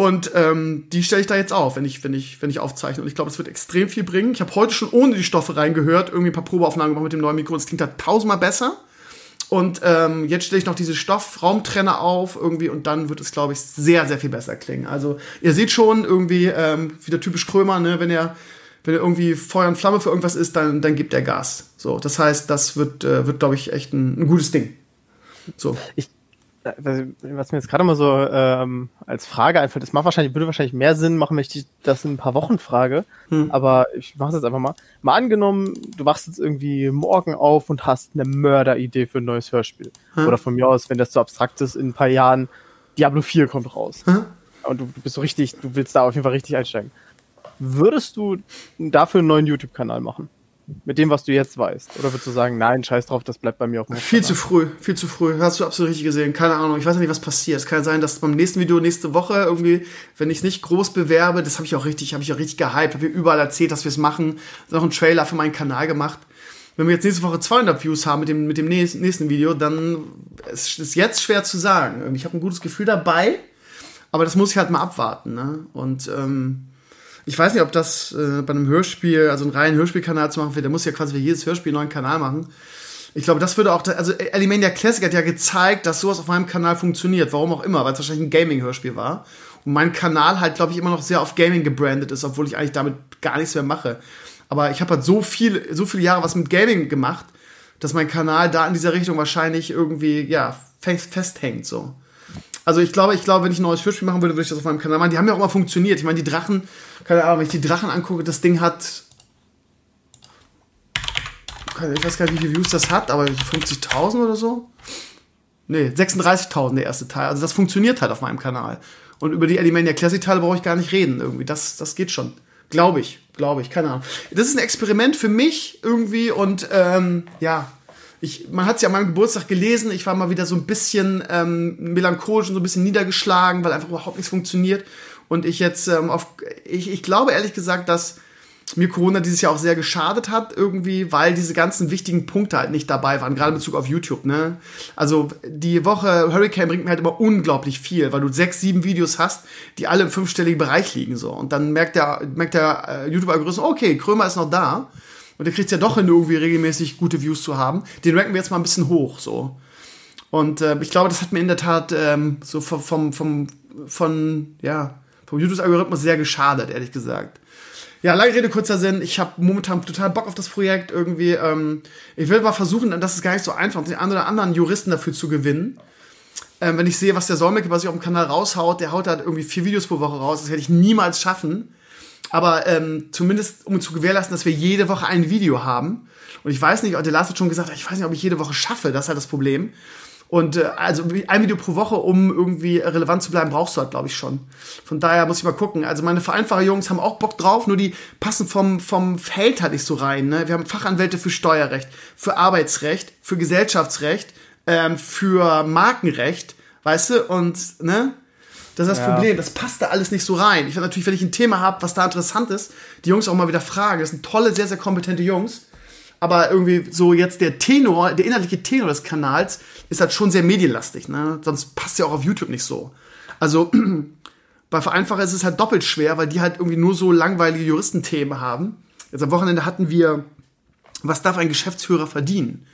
Speaker 2: Und ähm, die stelle ich da jetzt auf, wenn ich, wenn ich, wenn ich aufzeichne. Und ich glaube, es wird extrem viel bringen. Ich habe heute schon ohne die Stoffe reingehört, irgendwie ein paar Probeaufnahmen gemacht mit dem neuen Mikro. Es klingt da tausendmal besser. Und ähm, jetzt stelle ich noch diese Stoffraumtrenner auf irgendwie und dann wird es, glaube ich, sehr, sehr viel besser klingen. Also ihr seht schon irgendwie ähm, wieder typisch Krömer, ne, wenn er wenn er irgendwie Feuer und Flamme für irgendwas ist, dann, dann gibt er Gas. So, das heißt, das wird, äh, wird glaube ich, echt ein, ein gutes Ding. So.
Speaker 3: Ich, was mir jetzt gerade mal so ähm, als Frage einfällt, das macht wahrscheinlich, würde wahrscheinlich mehr Sinn machen, wenn ich das in ein paar Wochen frage. Hm. Aber ich mache es jetzt einfach mal. Mal angenommen, du wachst jetzt irgendwie morgen auf und hast eine Mörderidee für ein neues Hörspiel. Hm. Oder von mir aus, wenn das zu abstrakt ist, in ein paar Jahren Diablo 4 kommt raus. Hm. Und du, du bist so richtig, du willst da auf jeden Fall richtig einsteigen. Würdest du dafür einen neuen YouTube-Kanal machen? Mit dem, was du jetzt weißt? Oder würdest du sagen, nein, scheiß drauf, das bleibt bei mir auf dem
Speaker 2: Viel zu früh, viel zu früh. Hast du absolut richtig gesehen. Keine Ahnung, ich weiß nicht, was passiert. Es kann sein, dass beim nächsten Video nächste Woche irgendwie, wenn ich es nicht groß bewerbe, das habe ich auch richtig, habe ich auch richtig gehypt, habe überall erzählt, dass wir es machen. Noch einen Trailer für meinen Kanal gemacht. Wenn wir jetzt nächste Woche 200 Views haben mit dem, mit dem nächsten Video, dann ist es jetzt schwer zu sagen. Ich habe ein gutes Gefühl dabei, aber das muss ich halt mal abwarten. Ne? Und ähm, ich weiß nicht, ob das äh, bei einem Hörspiel, also einen reinen Hörspielkanal zu machen wird, der muss ja quasi für jedes Hörspiel einen neuen Kanal machen. Ich glaube, das würde auch, also Alimania Classic hat ja gezeigt, dass sowas auf meinem Kanal funktioniert, warum auch immer, weil es wahrscheinlich ein Gaming-Hörspiel war. Und mein Kanal halt, glaube ich, immer noch sehr auf Gaming gebrandet ist, obwohl ich eigentlich damit gar nichts mehr mache. Aber ich habe halt so viel, so viele Jahre was mit Gaming gemacht, dass mein Kanal da in dieser Richtung wahrscheinlich irgendwie, ja, fest, festhängt, so. Also ich glaube, ich glaube, wenn ich ein neues Hörspiel machen würde, würde ich das auf meinem Kanal machen. Die haben ja auch immer funktioniert. Ich meine, die Drachen, keine Ahnung, wenn ich die Drachen angucke, das Ding hat. Ich weiß gar nicht, wie viele Views das hat, aber 50.000 oder so? Nee, 36.000 der erste Teil. Also das funktioniert halt auf meinem Kanal. Und über die Alimania Classic Teile brauche ich gar nicht reden irgendwie. Das, das geht schon. Glaube ich, glaube ich, keine Ahnung. Das ist ein Experiment für mich irgendwie und ähm, ja, ich, man hat es ja an meinem Geburtstag gelesen, ich war mal wieder so ein bisschen ähm, melancholisch und so ein bisschen niedergeschlagen, weil einfach überhaupt nichts funktioniert. Und ich jetzt ähm, auf, ich, ich glaube ehrlich gesagt, dass mir Corona dieses Jahr auch sehr geschadet hat, irgendwie, weil diese ganzen wichtigen Punkte halt nicht dabei waren, gerade in Bezug auf YouTube, ne? Also die Woche Hurricane bringt mir halt immer unglaublich viel, weil du sechs, sieben Videos hast, die alle im fünfstelligen Bereich liegen, so. Und dann merkt der, merkt der äh, YouTube-Algorithmus, okay, Krömer ist noch da. Und der kriegt ja doch hin, irgendwie regelmäßig gute Views zu haben. Den ranken wir jetzt mal ein bisschen hoch, so. Und äh, ich glaube, das hat mir in der Tat ähm, so vom, vom, vom, von, ja, vom YouTube-Algorithmus sehr geschadet, ehrlich gesagt. Ja, lange Rede, kurzer Sinn. Ich habe momentan total Bock auf das Projekt irgendwie. Ähm, ich will mal versuchen, und das ist gar nicht so einfach, den einen oder anderen Juristen dafür zu gewinnen. Ähm, wenn ich sehe, was der Solmecke bei sich auf dem Kanal raushaut, der haut halt irgendwie vier Videos pro Woche raus. Das hätte ich niemals schaffen. Aber ähm, zumindest, um zu gewährleisten, dass wir jede Woche ein Video haben. Und ich weiß nicht, der Lars hat schon gesagt, ich weiß nicht, ob ich jede Woche schaffe. Das ist halt das Problem. Und äh, also ein Video pro Woche, um irgendwie relevant zu bleiben, brauchst du halt, glaube ich, schon. Von daher muss ich mal gucken. Also meine vereinfacher Jungs haben auch Bock drauf, nur die passen vom, vom Feld halt nicht so rein. Ne? Wir haben Fachanwälte für Steuerrecht, für Arbeitsrecht, für Gesellschaftsrecht, ähm, für Markenrecht, weißt du? Und, ne? Das ist das ja. Problem. Das passt da alles nicht so rein. Ich will natürlich, wenn ich ein Thema habe, was da interessant ist, die Jungs auch mal wieder fragen. Das sind tolle, sehr, sehr kompetente Jungs. Aber irgendwie so jetzt der Tenor, der inhaltliche Tenor des Kanals ist halt schon sehr medienlastig. Ne? Sonst passt ja auch auf YouTube nicht so. Also <clears throat> bei Vereinfacher ist es halt doppelt schwer, weil die halt irgendwie nur so langweilige Juristenthemen haben. Jetzt am Wochenende hatten wir, was darf ein Geschäftsführer verdienen?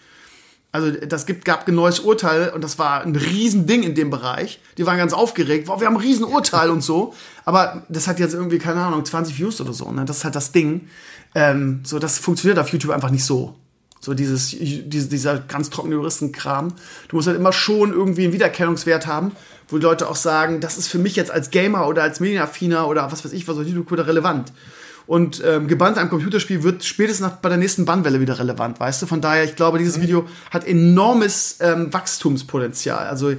Speaker 2: Also das gibt, gab ein neues Urteil und das war ein Riesending in dem Bereich. Die waren ganz aufgeregt, wow, wir haben ein Riesenurteil und so. Aber das hat jetzt irgendwie, keine Ahnung, 20 Views oder so. Ne? Das ist halt das Ding. Ähm, so, das funktioniert auf YouTube einfach nicht so. So dieses, diese, dieser ganz trockene Juristenkram. Du musst halt immer schon irgendwie einen Wiedererkennungswert haben, wo die Leute auch sagen, das ist für mich jetzt als Gamer oder als Medienaffiner oder was weiß ich, was auf YouTube relevant. Und ähm, gebannt ein Computerspiel wird spätestens nach, bei der nächsten Bannwelle wieder relevant, weißt du? Von daher, ich glaube, dieses mhm. Video hat enormes ähm, Wachstumspotenzial. Also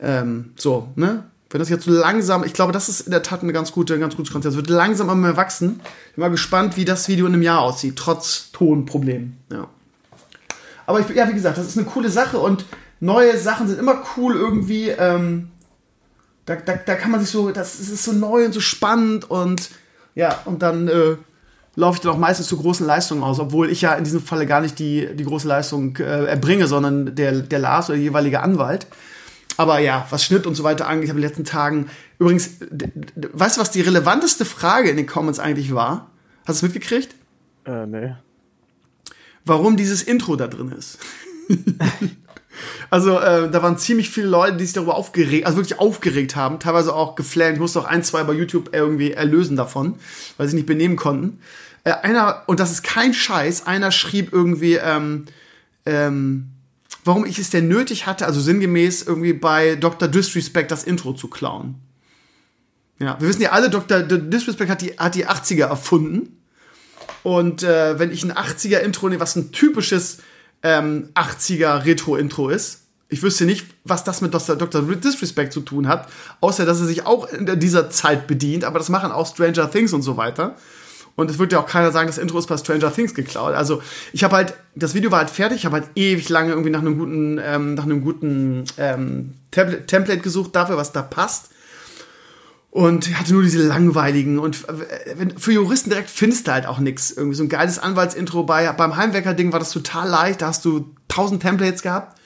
Speaker 2: ähm, so, ne? Wenn das jetzt so langsam, ich glaube, das ist in der Tat eine ganz gute, ein ganz gutes Konzept. Es wird langsam immer mehr wachsen. Ich bin mal gespannt, wie das Video in einem Jahr aussieht, trotz Tonproblemen. Ja. Aber ich, ja, wie gesagt, das ist eine coole Sache und neue Sachen sind immer cool irgendwie. Ähm, da, da, da kann man sich so, das, ist so neu und so spannend und ja, und dann äh, laufe ich dann auch meistens zu großen Leistungen aus, obwohl ich ja in diesem Falle gar nicht die, die große Leistung äh, erbringe, sondern der, der Lars oder der jeweilige Anwalt. Aber ja, was Schnitt und so weiter angeht, ich habe in den letzten Tagen übrigens, weißt du, was die relevanteste Frage in den Comments eigentlich war? Hast du es mitgekriegt?
Speaker 3: Äh, nee.
Speaker 2: Warum dieses Intro da drin ist. <laughs> also, äh, da waren ziemlich viele Leute, die sich darüber aufgeregt, also wirklich aufgeregt haben, teilweise auch geflammt. Ich musste auch ein, zwei bei YouTube irgendwie erlösen davon, weil sie nicht benehmen konnten. Äh, einer, und das ist kein Scheiß, einer schrieb irgendwie, ähm, ähm, warum ich es denn nötig hatte, also sinngemäß irgendwie bei Dr. Disrespect das Intro zu klauen. Ja, wir wissen ja alle, Dr. Disrespect hat die, hat die 80er erfunden. Und äh, wenn ich ein 80er-Intro nehme, was ein typisches ähm, 80er Retro-Intro ist, ich wüsste nicht, was das mit Dr. Dr. Disrespect zu tun hat, außer dass er sich auch in dieser Zeit bedient, aber das machen auch Stranger Things und so weiter. Und es wird ja auch keiner sagen, das Intro ist bei Stranger Things geklaut. Also ich habe halt, das Video war halt fertig, ich habe halt ewig lange irgendwie nach einem guten, ähm, nach einem guten ähm, Template gesucht dafür, was da passt. Und hatte nur diese langweiligen und äh, für Juristen direkt findest du halt auch nichts. Irgendwie so ein geiles Anwaltsintro bei beim Heimwecker-Ding war das total leicht, da hast du tausend Templates gehabt.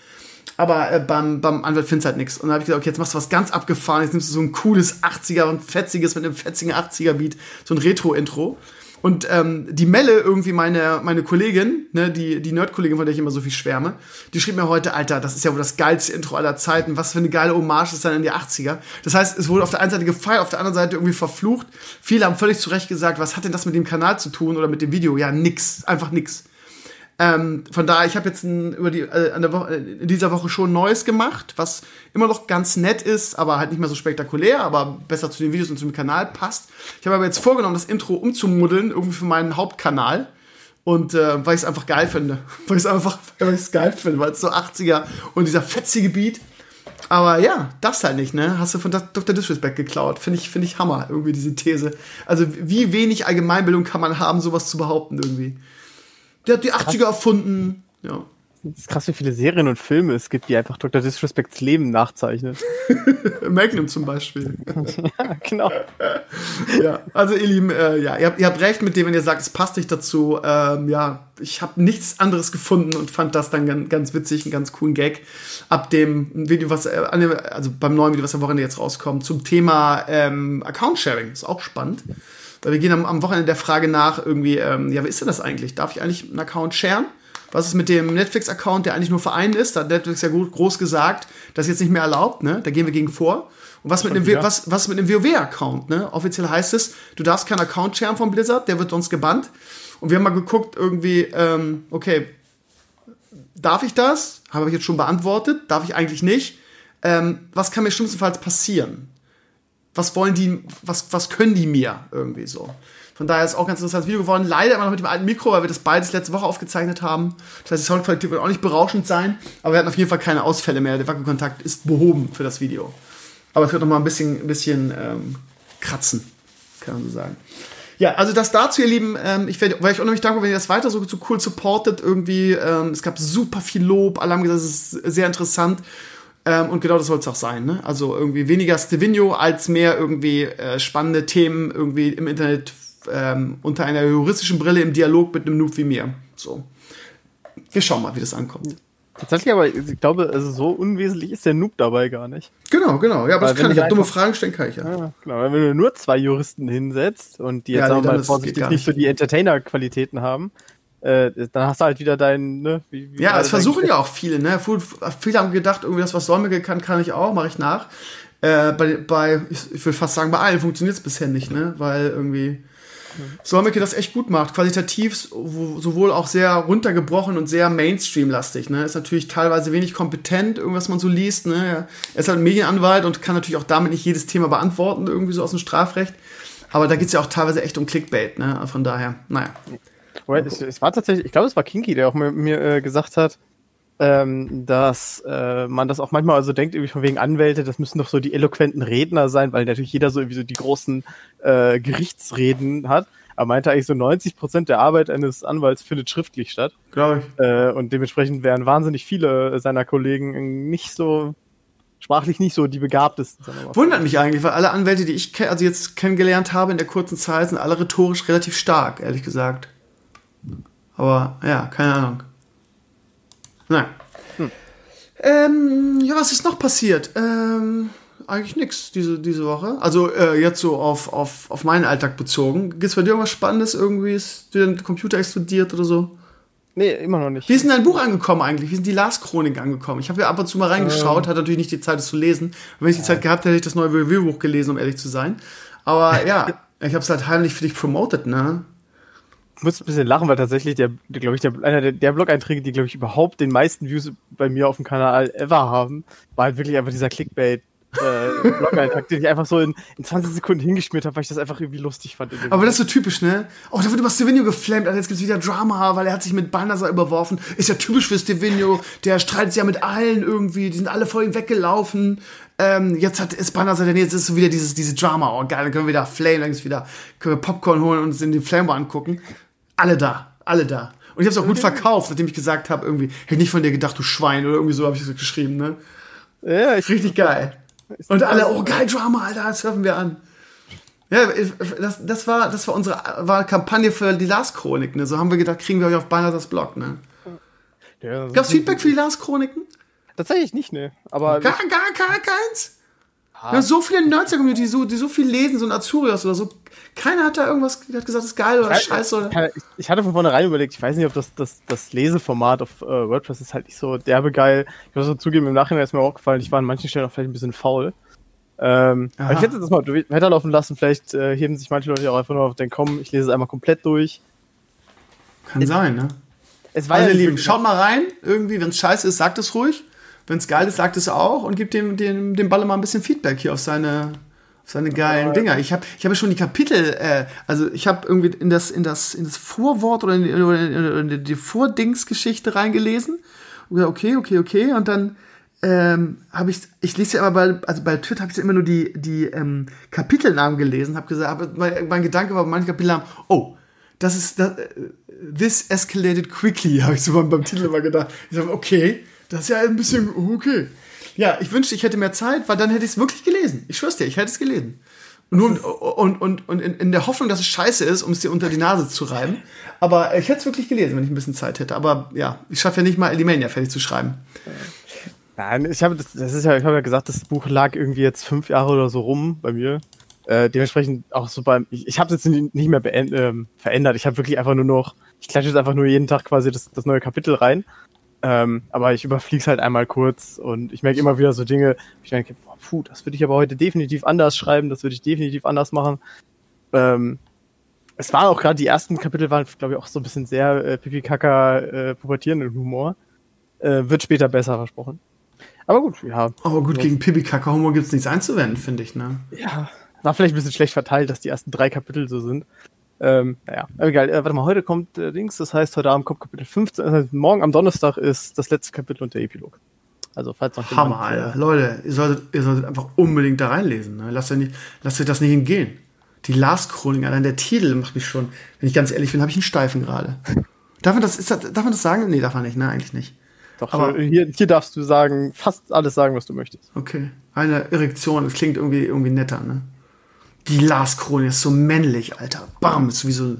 Speaker 2: Aber äh, beim, beim Anwalt findest du halt nichts. Und dann habe ich gesagt, okay, jetzt machst du was ganz abgefahren. Jetzt nimmst du so ein cooles 80er und fetziges mit einem fetzigen 80er-Beat, so ein Retro-Intro. Und ähm, die Melle, irgendwie meine, meine Kollegin, ne, die, die Nerd-Kollegin, von der ich immer so viel schwärme, die schrieb mir heute, Alter, das ist ja wohl das geilste Intro aller Zeiten. Was für eine geile Hommage ist dann in die 80er. Das heißt, es wurde auf der einen Seite gefeiert, auf der anderen Seite irgendwie verflucht. Viele haben völlig zu Recht gesagt, was hat denn das mit dem Kanal zu tun oder mit dem Video? Ja, nix. Einfach nix. Ähm, von daher, ich habe jetzt ein, über die, äh, Woche, äh, in dieser Woche schon Neues gemacht, was immer noch ganz nett ist, aber halt nicht mehr so spektakulär, aber besser zu den Videos und zum Kanal passt. Ich habe aber jetzt vorgenommen, das Intro umzumuddeln, irgendwie für meinen Hauptkanal. Und äh, weil ich es einfach geil finde. <laughs> weil ich es einfach weil ich's geil finde, weil es so 80er und dieser fetzige Beat. Aber ja, das halt nicht, ne? Hast du von Dr. Disrespect geklaut. Finde ich, finde ich Hammer, irgendwie diese These. Also, wie wenig Allgemeinbildung kann man haben, sowas zu behaupten, irgendwie. Der hat die 80er erfunden. Ja.
Speaker 3: Das ist krass, wie viele Serien und Filme es gibt, die einfach Dr. Disrespects Leben nachzeichnen. <laughs>
Speaker 2: Magnum zum Beispiel. <laughs>
Speaker 3: ja, genau. <laughs>
Speaker 2: ja, also ihr Lieben, äh, ja, ihr habt, ihr habt, recht mit dem, wenn ihr sagt, es passt nicht dazu. Ähm, ja, ich habe nichts anderes gefunden und fand das dann ganz, ganz witzig, einen ganz coolen Gag. Ab dem Video, was, äh, also beim neuen Video, was am Wochenende jetzt rauskommt, zum Thema ähm, Account Sharing. Ist auch spannend. Weil wir gehen am, am Wochenende der Frage nach, irgendwie, ähm, ja, wie ist denn das eigentlich? Darf ich eigentlich einen Account sharen? Was ist mit dem Netflix-Account, der eigentlich nur Verein ist? Da hat Netflix ja groß gesagt, das ist jetzt nicht mehr erlaubt, ne? Da gehen wir gegen vor. Und was mit, dem, was, was mit dem WoW-Account, ne? Offiziell heißt es, du darfst keinen Account sharen von Blizzard, der wird sonst gebannt. Und wir haben mal geguckt, irgendwie, ähm, okay, darf ich das? Habe ich jetzt schon beantwortet. Darf ich eigentlich nicht? Ähm, was kann mir schlimmstenfalls passieren? Was wollen die, was, was können die mir irgendwie so. Von daher ist auch ganz interessantes Video geworden. Leider immer noch mit dem alten Mikro, weil wir das beides letzte Woche aufgezeichnet haben. Das heißt, die Soundqualität wird auch nicht berauschend sein, aber wir hatten auf jeden Fall keine Ausfälle mehr. Der Wackelkontakt ist behoben für das Video. Aber es wird noch mal ein bisschen, ein bisschen ähm, kratzen, kann man so sagen. Ja, also das dazu, ihr Lieben. Ähm, ich wäre euch unheimlich dankbar, wenn ihr das weiter so, so cool supportet. Irgendwie, ähm, es gab super viel Lob. Alle haben gesagt, es ist sehr interessant. Ähm, und genau das soll es auch sein. Ne? Also irgendwie weniger Stevino als mehr irgendwie äh, spannende Themen irgendwie im Internet ähm, unter einer juristischen Brille im Dialog mit einem Noob wie mir. So. Wir schauen mal, wie das ankommt.
Speaker 3: Tatsächlich, aber ich glaube, also so unwesentlich ist der Noob dabei gar nicht.
Speaker 2: Genau, genau. Ja, aber Weil das kann ich. Ja. Dumme Fragen stellen kann ich ja. ja.
Speaker 3: Genau, wenn du nur zwei Juristen hinsetzt und die jetzt ja, nee, mal vorsichtig nicht so die Entertainer-Qualitäten haben, äh, dann hast du halt wieder deinen, ne?
Speaker 2: Wie, wie ja, es versuchen ja auch viele, ne? Viele haben gedacht, irgendwie das, was Säumige kann, kann ich auch, mache ich nach. Äh, bei, bei, ich, ich würde fast sagen, bei allen funktioniert es bisher nicht, ne? Weil irgendwie Solmecke das echt gut macht. Qualitativ sowohl auch sehr runtergebrochen und sehr Mainstream-lastig. Ne? Ist natürlich teilweise wenig kompetent, irgendwas man so liest. Ne? Er ist halt ein Medienanwalt und kann natürlich auch damit nicht jedes Thema beantworten, irgendwie so aus dem Strafrecht. Aber da geht es ja auch teilweise echt um Clickbait. Ne? Von daher, naja.
Speaker 3: Es, es, war tatsächlich, ich glaube, es war Kinky, der auch mir, mir äh, gesagt hat, ähm, dass äh, man das auch manchmal also denkt, irgendwie von wegen Anwälte, das müssen doch so die eloquenten Redner sein, weil natürlich jeder so irgendwie so die großen äh, Gerichtsreden hat. Er meinte eigentlich so 90 Prozent der Arbeit eines Anwalts findet schriftlich statt.
Speaker 2: Glaube ich.
Speaker 3: Äh, und dementsprechend wären wahnsinnig viele seiner Kollegen nicht so sprachlich nicht so die begabtesten.
Speaker 2: Wundert mich eigentlich, weil alle Anwälte, die ich also jetzt kennengelernt habe in der kurzen Zeit, sind alle rhetorisch relativ stark, ehrlich gesagt. Aber ja, keine Ahnung. Nein. Hm. Ähm, ja, was ist noch passiert? Ähm, eigentlich nichts diese, diese Woche. Also äh, jetzt so auf, auf, auf meinen Alltag bezogen. Gibt es bei dir irgendwas Spannendes irgendwie? Ist dir der Computer explodiert oder so?
Speaker 3: Nee, immer noch nicht.
Speaker 2: Wie ist denn dein Buch angekommen eigentlich? Wie sind die Last-Chronik angekommen? Ich habe ja ab und zu mal reingeschaut, ähm. hatte natürlich nicht die Zeit, es zu lesen. wenn ich die Zeit gehabt hätte, hätte ich das neue Review-Buch gelesen, um ehrlich zu sein. Aber ja, <laughs> ich habe es halt heimlich für dich promotet, ne?
Speaker 3: Ich muss ein bisschen lachen, weil tatsächlich der, glaube ich, der, einer der, der Blog-Einträge, die, glaube ich, überhaupt den meisten Views bei mir auf dem Kanal ever haben, war halt wirklich einfach dieser Clickbait äh, <laughs> Blog-Eintrag, den ich einfach so in, in 20 Sekunden hingeschmiert habe, weil ich das einfach irgendwie lustig fand.
Speaker 2: Aber das ist so typisch, ne? Oh, da wird über Stevino geflammt, also jetzt gibt's wieder Drama, weil er hat sich mit Balnasar überworfen. Ist ja typisch für Stevino, der streitet sich ja mit allen irgendwie, die sind alle vor ihm weggelaufen. Ähm, jetzt hat ist Balnasar, jetzt ist so wieder dieses, diese Drama, oh geil, dann können wir wieder Flame, dann wieder, können wir Popcorn holen und uns in die Flame angucken. Alle da, alle da. Und ich habe es auch gut verkauft, nachdem ich gesagt habe, irgendwie, hätte nicht von dir gedacht, du Schwein, oder irgendwie so habe ich es geschrieben, ne? Ja, ich richtig geil. Und alle, oh geil, Drama, Alter, das surfen wir an. Ja, das, das, war, das war unsere war Kampagne für die Lars-Chronik, ne? So haben wir gedacht, kriegen wir euch auf Barnasas Blog, ne? Ja, Gab's Feedback für die Lars-Chroniken?
Speaker 3: Tatsächlich nicht, ne. Aber.
Speaker 2: Gar, gar, gar keins? Ja, so viele Nerds der Community, die so, die so viel lesen, so ein Azurios oder so. Keiner hat da irgendwas hat gesagt, das ist geil oder scheiße. Oder?
Speaker 3: Ich hatte von vornherein überlegt, ich weiß nicht, ob das, das, das Leseformat auf äh, WordPress ist halt nicht so derbe geil. Ich muss so zugeben, im Nachhinein ist mir auch gefallen, ich war an manchen Stellen auch vielleicht ein bisschen faul. Ähm, aber ich hätte das mal weiterlaufen lassen, vielleicht äh, heben sich manche Leute auch einfach nur auf den Kommen, ich lese es einmal komplett durch.
Speaker 2: Kann es, sein, ne? Es war also, ja Lieben, schaut mal rein, irgendwie, wenn es scheiße ist, sagt es ruhig. Wenn es geil ist, sagt es auch und gibt dem, dem, dem Balle mal ein bisschen Feedback hier auf seine, auf seine geilen Dinger. Ich habe ich hab schon die Kapitel, äh, also ich habe irgendwie in das, in, das, in das Vorwort oder in die, in die, Vordingsgeschichte reingelesen. Und gesagt, okay, okay, okay. Und dann ähm, habe ich, ich lese ja immer bei, also bei Twitter habe ich ja immer nur die, die ähm, Kapitelnamen gelesen, habe gesagt, hab, mein, mein Gedanke war bei manchen Kapitelnamen, oh, das ist, das, äh, this escalated quickly, <laughs> habe ich so beim, beim Titel immer gedacht. Ich sage, okay, das ist ja ein bisschen okay. Ja, ich wünschte, ich hätte mehr Zeit, weil dann hätte ich es wirklich gelesen. Ich schwör's dir, ich hätte es gelesen. Nur und, und, und in, in, der Hoffnung, dass es scheiße ist, um es dir unter die Nase zu reiben. Aber ich hätte es wirklich gelesen, wenn ich ein bisschen Zeit hätte. Aber ja, ich schaffe ja nicht mal Elimania fertig zu schreiben.
Speaker 3: Nein, ich habe das, das ist ja, ich habe ja gesagt, das Buch lag irgendwie jetzt fünf Jahre oder so rum bei mir. Äh, dementsprechend auch so beim, ich, ich habe es jetzt nicht mehr beend, äh, verändert. Ich habe wirklich einfach nur noch, ich klatsche jetzt einfach nur jeden Tag quasi das, das neue Kapitel rein ähm, aber ich überfliege es halt einmal kurz und ich merke immer wieder so Dinge, ich denke, boah, puh, das würde ich aber heute definitiv anders schreiben, das würde ich definitiv anders machen. Ähm, es waren auch gerade die ersten Kapitel waren, glaube ich, auch so ein bisschen sehr äh, pipi-kaka äh, pubertierenden Humor. Äh, wird später besser versprochen. Aber gut, ja.
Speaker 2: Aber gut, gegen Pipi-Kaka-Humor gibt es nichts einzuwenden, finde ich, ne?
Speaker 3: Ja, war vielleicht ein bisschen schlecht verteilt, dass die ersten drei Kapitel so sind. Ähm, naja, egal. Äh, warte mal, heute kommt äh, Dings, das heißt, heute Abend kommt Kapitel 15. Das heißt, morgen am Donnerstag ist das letzte Kapitel und der Epilog. Also, falls
Speaker 2: noch Hammer, jemand, Alter. Äh, Leute, ihr solltet, ihr solltet einfach unbedingt da reinlesen. Ne? Lasst, euch nicht, lasst euch das nicht entgehen. Die Last Chronik, allein der Titel macht mich schon, wenn ich ganz ehrlich bin, habe ich einen Steifen gerade. <laughs> Darf man das, ist das, darf man das sagen? Nee, darf man nicht, ne? Eigentlich nicht.
Speaker 3: Doch, Aber hier, hier darfst du sagen, fast alles sagen, was du möchtest.
Speaker 2: Okay. Eine Erektion, das klingt irgendwie, irgendwie netter, ne? Die Lars-Krone ist so männlich, Alter. Bam, ist wie so,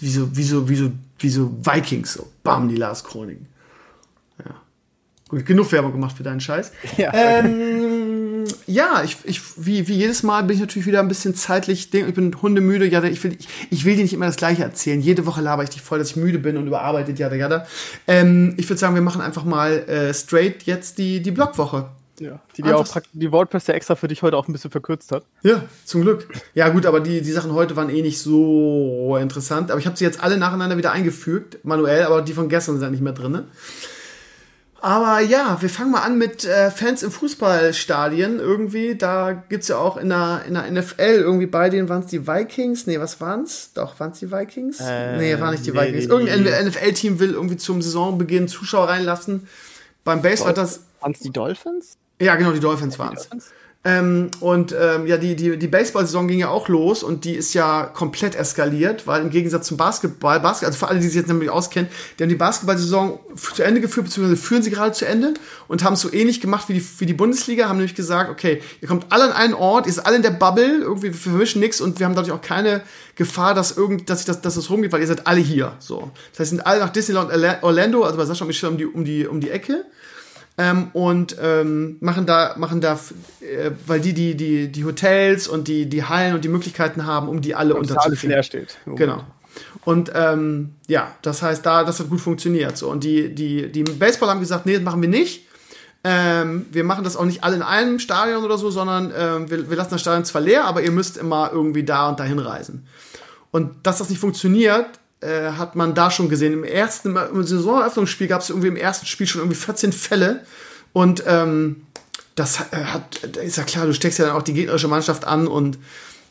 Speaker 2: wie so, wie so, wie so, wie so Vikings, so. Bam, die Lars-Chroniken. Ja. Gut, genug Werbung gemacht für deinen Scheiß. Ja, ähm, ja ich, ich, wie, wie jedes Mal bin ich natürlich wieder ein bisschen zeitlich, ich bin hundemüde, ja, ich will, ich, ich will dir nicht immer das Gleiche erzählen. Jede Woche laber ich dich voll, dass ich müde bin und überarbeitet, jada, jada. Ähm, ich würde sagen, wir machen einfach mal äh, straight jetzt die, die Blogwoche.
Speaker 3: Ja, die, die, auch, die WordPress ja extra für dich heute auch ein bisschen verkürzt hat.
Speaker 2: Ja, zum Glück. Ja, gut, aber die, die Sachen heute waren eh nicht so interessant. Aber ich habe sie jetzt alle nacheinander wieder eingefügt, manuell, aber die von gestern sind ja nicht mehr drin. Aber ja, wir fangen mal an mit äh, Fans im Fußballstadien irgendwie. Da gibt es ja auch in der, in der NFL irgendwie bei denen waren es die Vikings. Nee, was waren's? Doch, waren es die Vikings? Äh, nee, waren nicht die nee, Vikings. Irgendein nee. NFL-Team will irgendwie zum Saisonbeginn Zuschauer reinlassen. Beim Base war das.
Speaker 3: Waren es die Dolphins?
Speaker 2: Ja, genau, die Dolphins waren es. Ähm, und ähm, ja, die, die, die Baseball-Saison ging ja auch los und die ist ja komplett eskaliert, weil im Gegensatz zum Basketball, Basketball also für alle, die sich jetzt nämlich auskennen, die haben die Basketball-Saison zu Ende geführt, beziehungsweise führen sie gerade zu Ende und haben es so ähnlich gemacht wie die, wie die Bundesliga, haben nämlich gesagt, okay, ihr kommt alle an einen Ort, ihr seid alle in der Bubble, irgendwie wir vermischen nichts und wir haben dadurch auch keine Gefahr, dass irgend, dass, ich das, dass das rumgeht, weil ihr seid alle hier. So. Das heißt, sind alle nach Disneyland Orlando, also bei Sascha und Michelle um die, um die, um die Ecke ähm, und ähm, machen da, machen da, äh, weil die, die, die, die Hotels und die, die Hallen und die Möglichkeiten haben, um die alle
Speaker 3: und
Speaker 2: unterzukriegen.
Speaker 3: leer steht.
Speaker 2: Oh. Genau. Und ähm, ja, das heißt, da, das hat gut funktioniert. So. Und die, die, die Baseball haben gesagt, nee, das machen wir nicht. Ähm, wir machen das auch nicht alle in einem Stadion oder so, sondern ähm, wir, wir lassen das Stadion zwar leer, aber ihr müsst immer irgendwie da und dahin reisen. Und dass das nicht funktioniert, äh, hat man da schon gesehen. Im ersten im Saisoneröffnungsspiel gab es irgendwie im ersten Spiel schon irgendwie 14 Fälle. Und ähm, das äh, hat, ist ja klar, du steckst ja dann auch die gegnerische Mannschaft an und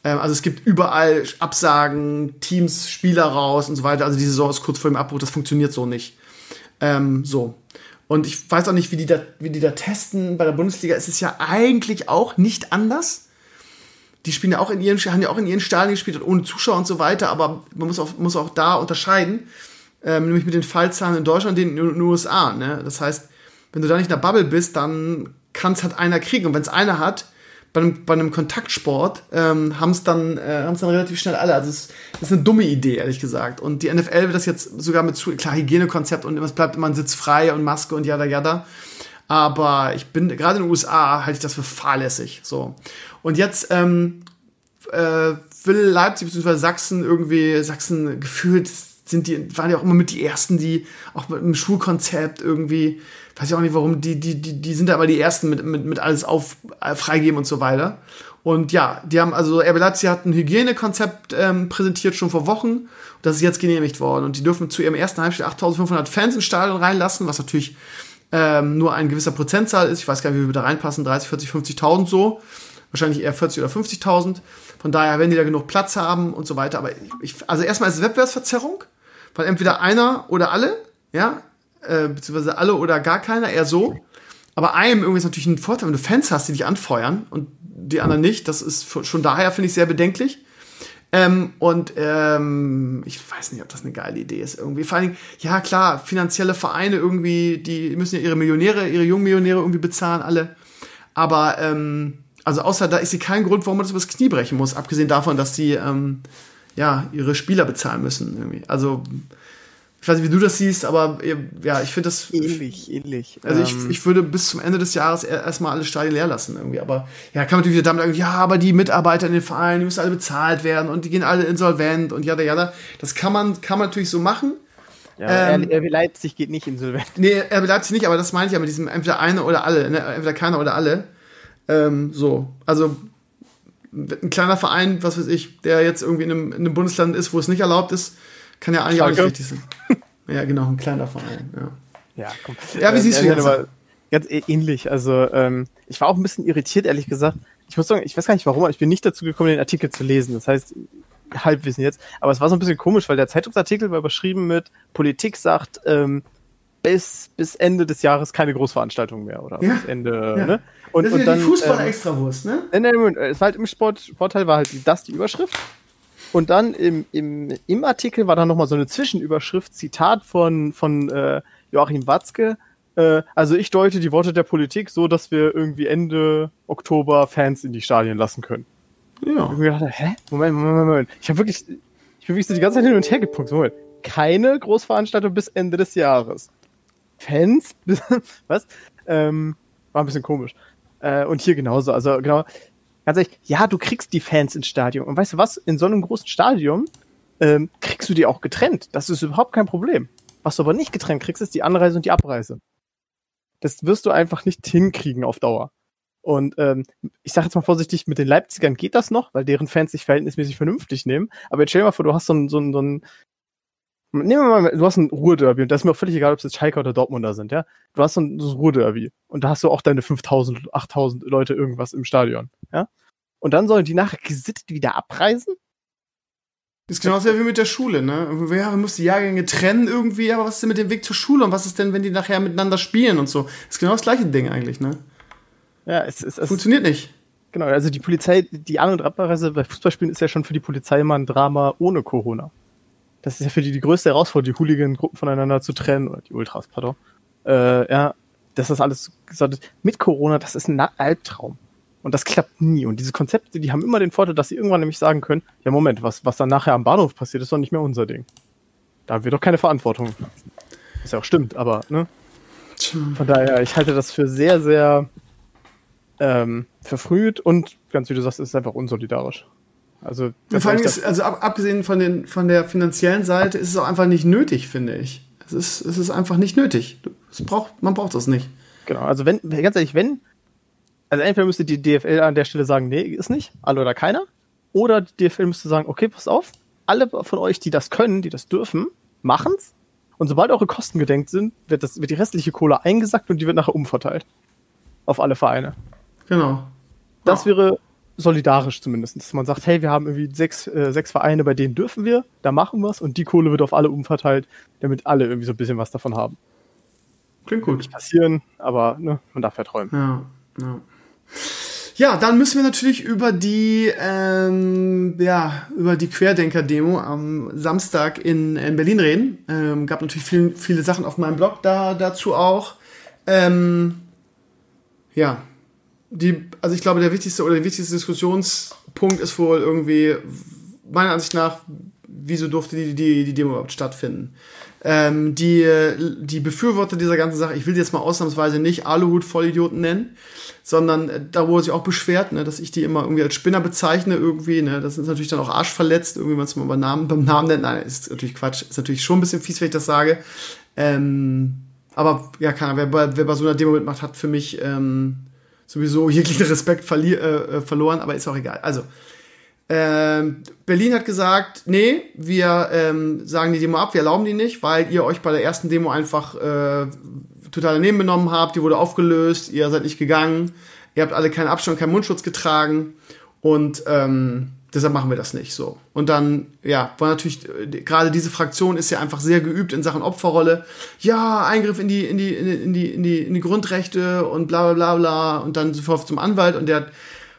Speaker 2: ähm, also es gibt überall Absagen, Teams, Spieler raus und so weiter. Also die Saison ist kurz vor dem Abbruch, das funktioniert so nicht. Ähm, so. Und ich weiß auch nicht, wie die, da, wie die da testen. Bei der Bundesliga ist es ja eigentlich auch nicht anders die spielen ja auch in ihren, haben ja auch in ihren Stadien gespielt, ohne Zuschauer und so weiter, aber man muss auch, muss auch da unterscheiden, ähm, nämlich mit den Fallzahlen in Deutschland und in den USA. Ne? Das heißt, wenn du da nicht in der Bubble bist, dann kann es halt einer kriegen. Und wenn es einer hat, bei einem, bei einem Kontaktsport, ähm, haben es dann, äh, dann relativ schnell alle. Also es ist eine dumme Idee, ehrlich gesagt. Und die NFL wird das jetzt sogar mit zu, klar, Hygienekonzept und es bleibt immer ein Sitz frei und Maske und jada jada. Aber ich bin, gerade in den USA halte ich das für fahrlässig. So. Und jetzt ähm, äh, will Leipzig bzw. Sachsen irgendwie, Sachsen gefühlt sind die, waren ja auch immer mit die ersten, die auch mit einem Schulkonzept irgendwie, weiß ich auch nicht warum, die, die, die, die sind da immer die ersten mit, mit, mit alles auf, äh, freigeben und so weiter. Und ja, die haben, also RB Leipzig hat ein Hygienekonzept ähm, präsentiert schon vor Wochen. Das ist jetzt genehmigt worden. Und die dürfen zu ihrem ersten Heimspiel 8500 Fans ins Stadion reinlassen, was natürlich ähm, nur ein gewisser Prozentzahl ist. Ich weiß gar nicht, wie wir da reinpassen, 30, 40, 50.000 so. Wahrscheinlich eher 40 oder 50.000. Von daher, wenn die da genug Platz haben und so weiter. Aber ich, also erstmal ist es Wettbewerbsverzerrung, weil entweder einer oder alle, ja, äh, beziehungsweise alle oder gar keiner, eher so. Aber einem irgendwie ist natürlich ein Vorteil, wenn du Fans hast, die dich anfeuern und die anderen nicht. Das ist schon daher, finde ich, sehr bedenklich. Ähm, und ähm, ich weiß nicht, ob das eine geile Idee ist irgendwie. Vor allen Dingen, ja klar, finanzielle Vereine irgendwie, die müssen ja ihre Millionäre, ihre jungen Millionäre irgendwie bezahlen, alle. Aber ähm, also außer da ist sie kein Grund, warum man das übers Knie brechen muss, abgesehen davon, dass sie ähm, ja ihre Spieler bezahlen müssen. Irgendwie. Also ich weiß nicht, wie du das siehst, aber ja, ich finde das.
Speaker 3: Ähnlich, ähnlich.
Speaker 2: Also ich, ähm. ich würde bis zum Ende des Jahres erstmal alle Stadien leer lassen irgendwie. Aber ja, kann man natürlich wieder damit sagen, ja, aber die Mitarbeiter in den Vereinen, die müssen alle bezahlt werden und die gehen alle insolvent und ja, ja, Das kann man, kann man natürlich so machen.
Speaker 3: Ja, ähm, RB Leipzig geht nicht insolvent.
Speaker 2: Nee, RB Leipzig nicht, aber das meine ich ja mit diesem entweder eine oder alle, ne? entweder keiner oder alle. Ähm, so, also ein kleiner Verein, was weiß ich, der jetzt irgendwie in einem, in einem Bundesland ist, wo es nicht erlaubt ist, kann ja eigentlich Schalke. auch nicht richtig sein. <laughs> ja, genau, ein kleiner Verein. Ja,
Speaker 3: ja komm.
Speaker 2: Ja, wie äh, siehst du das?
Speaker 3: Ganz ähnlich. Also, ähm, ich war auch ein bisschen irritiert, ehrlich gesagt. Ich muss sagen, ich weiß gar nicht warum, aber ich bin nicht dazu gekommen, den Artikel zu lesen. Das heißt, Halbwissen jetzt. Aber es war so ein bisschen komisch, weil der Zeitungsartikel war überschrieben mit Politik sagt, ähm, bis, bis Ende des Jahres keine Großveranstaltung mehr, oder?
Speaker 2: Ja.
Speaker 3: Bis Ende,
Speaker 2: ja. ne? Und, das ist und dann, die Fußball-Extrawurst, ähm, ne?
Speaker 3: Nee, nee, es war halt im Sport, Sportteil war halt das die Überschrift. Und dann im, im, im Artikel war dann nochmal so eine Zwischenüberschrift, Zitat von, von äh, Joachim Watzke. Äh, also ich deute die Worte der Politik so, dass wir irgendwie Ende Oktober Fans in die Stadien lassen können. Ja. Ich mir gedacht, hä? Moment, Moment, Moment. Ich habe wirklich, ich bin wirklich so die ganze Zeit hin und her gepunkt. Moment. Keine Großveranstaltung bis Ende des Jahres. Fans? <laughs> Was? Ähm, war ein bisschen komisch. Äh, und hier genauso. Also genau, ganz ehrlich, ja, du kriegst die Fans ins Stadion. Und weißt du was? In so einem großen Stadion ähm, kriegst du die auch getrennt. Das ist überhaupt kein Problem. Was du aber nicht getrennt kriegst, ist die Anreise und die Abreise. Das wirst du einfach nicht hinkriegen auf Dauer. Und ähm, ich sage jetzt mal vorsichtig, mit den Leipzigern geht das noch, weil deren Fans sich verhältnismäßig vernünftig nehmen. Aber jetzt stell dir mal vor, du hast so ein, so ein, so ein Nehmen wir mal, du hast ein Ruhrderby und das ist mir auch völlig egal, ob es jetzt Schalke oder Dortmunder sind, ja. Du hast so ein, so ein Ruhrderby und da hast du auch deine 5000, 8000 Leute irgendwas im Stadion, ja. Und dann sollen die nachher gesittet wieder abreisen?
Speaker 2: Das ist genauso wie mit der Schule, ne? Ja, man muss die Jahrgänge trennen irgendwie, aber was ist denn mit dem Weg zur Schule und was ist denn, wenn die nachher miteinander spielen und so? Das ist genau das gleiche Ding eigentlich, ne?
Speaker 3: Ja, es, es, es
Speaker 2: funktioniert nicht.
Speaker 3: Genau, also die Polizei, die An- und Abreise bei Fußballspielen ist ja schon für die Polizei immer ein Drama ohne Corona das ist ja für die die größte Herausforderung, die Hooligan-Gruppen voneinander zu trennen, oder die Ultras, pardon. Äh, ja, das ist alles mit Corona, das ist ein Albtraum. Und das klappt nie. Und diese Konzepte, die haben immer den Vorteil, dass sie irgendwann nämlich sagen können, ja Moment, was, was dann nachher am Bahnhof passiert, ist doch nicht mehr unser Ding. Da haben wir doch keine Verantwortung. Was ja auch stimmt, aber, ne? Von daher, ich halte das für sehr, sehr ähm, verfrüht und ganz wie du sagst, ist es einfach unsolidarisch. Also,
Speaker 2: vor allem ist, also ab, abgesehen von, den, von der finanziellen Seite ist es auch einfach nicht nötig, finde ich. Es ist, es ist einfach nicht nötig. Es braucht, man braucht das nicht.
Speaker 3: Genau, also wenn, ganz ehrlich, wenn, also entweder müsste die DFL an der Stelle sagen, nee, ist nicht, alle oder keiner, oder die DFL müsste sagen, okay, pass auf, alle von euch, die das können, die das dürfen, machen's. Und sobald eure Kosten gedenkt sind, wird, das, wird die restliche Kohle eingesackt und die wird nachher umverteilt. Auf alle Vereine.
Speaker 2: Genau.
Speaker 3: Das ja. wäre solidarisch zumindest, dass man sagt, hey, wir haben irgendwie sechs, äh, sechs Vereine, bei denen dürfen wir, da machen wir es und die Kohle wird auf alle umverteilt, damit alle irgendwie so ein bisschen was davon haben.
Speaker 2: Klingt gut.
Speaker 3: Nicht passieren, aber ne, man darf ja träumen.
Speaker 2: Ja, ja. Ja, dann müssen wir natürlich über die, ähm, ja, über die Querdenker-Demo am Samstag in, in Berlin reden. Ähm, gab natürlich viel, viele Sachen auf meinem Blog da, dazu auch. Ähm, ja, die, also ich glaube, der wichtigste oder der wichtigste Diskussionspunkt ist wohl irgendwie, meiner Ansicht nach, wieso durfte die, die, die Demo überhaupt stattfinden? Ähm, die, die Befürworter dieser ganzen Sache, ich will die jetzt mal ausnahmsweise nicht Aluhut-Vollidioten nennen, sondern äh, da wurde sich auch beschwert, ne, dass ich die immer irgendwie als Spinner bezeichne irgendwie, ne, das ist natürlich dann auch arschverletzt, irgendwie, wenn man es mal beim Namen, beim Namen nennt, nein, ist natürlich Quatsch, ist natürlich schon ein bisschen fies, wenn ich das sage, ähm, aber ja, keiner, wer wer bei so einer Demo mitmacht, hat für mich ähm, sowieso jeglichen Respekt äh, äh, verloren, aber ist auch egal. Also, ähm, Berlin hat gesagt, nee, wir ähm, sagen die Demo ab, wir erlauben die nicht, weil ihr euch bei der ersten Demo einfach äh, total daneben benommen habt, die wurde aufgelöst, ihr seid nicht gegangen, ihr habt alle keinen Abstand, keinen Mundschutz getragen und ähm, deshalb machen wir das nicht so. Und dann, ja, war natürlich, äh, gerade diese Fraktion ist ja einfach sehr geübt in Sachen Opferrolle. Ja, Eingriff in die, in die, in die, in die, in die Grundrechte und bla bla bla bla und dann sofort zum Anwalt und der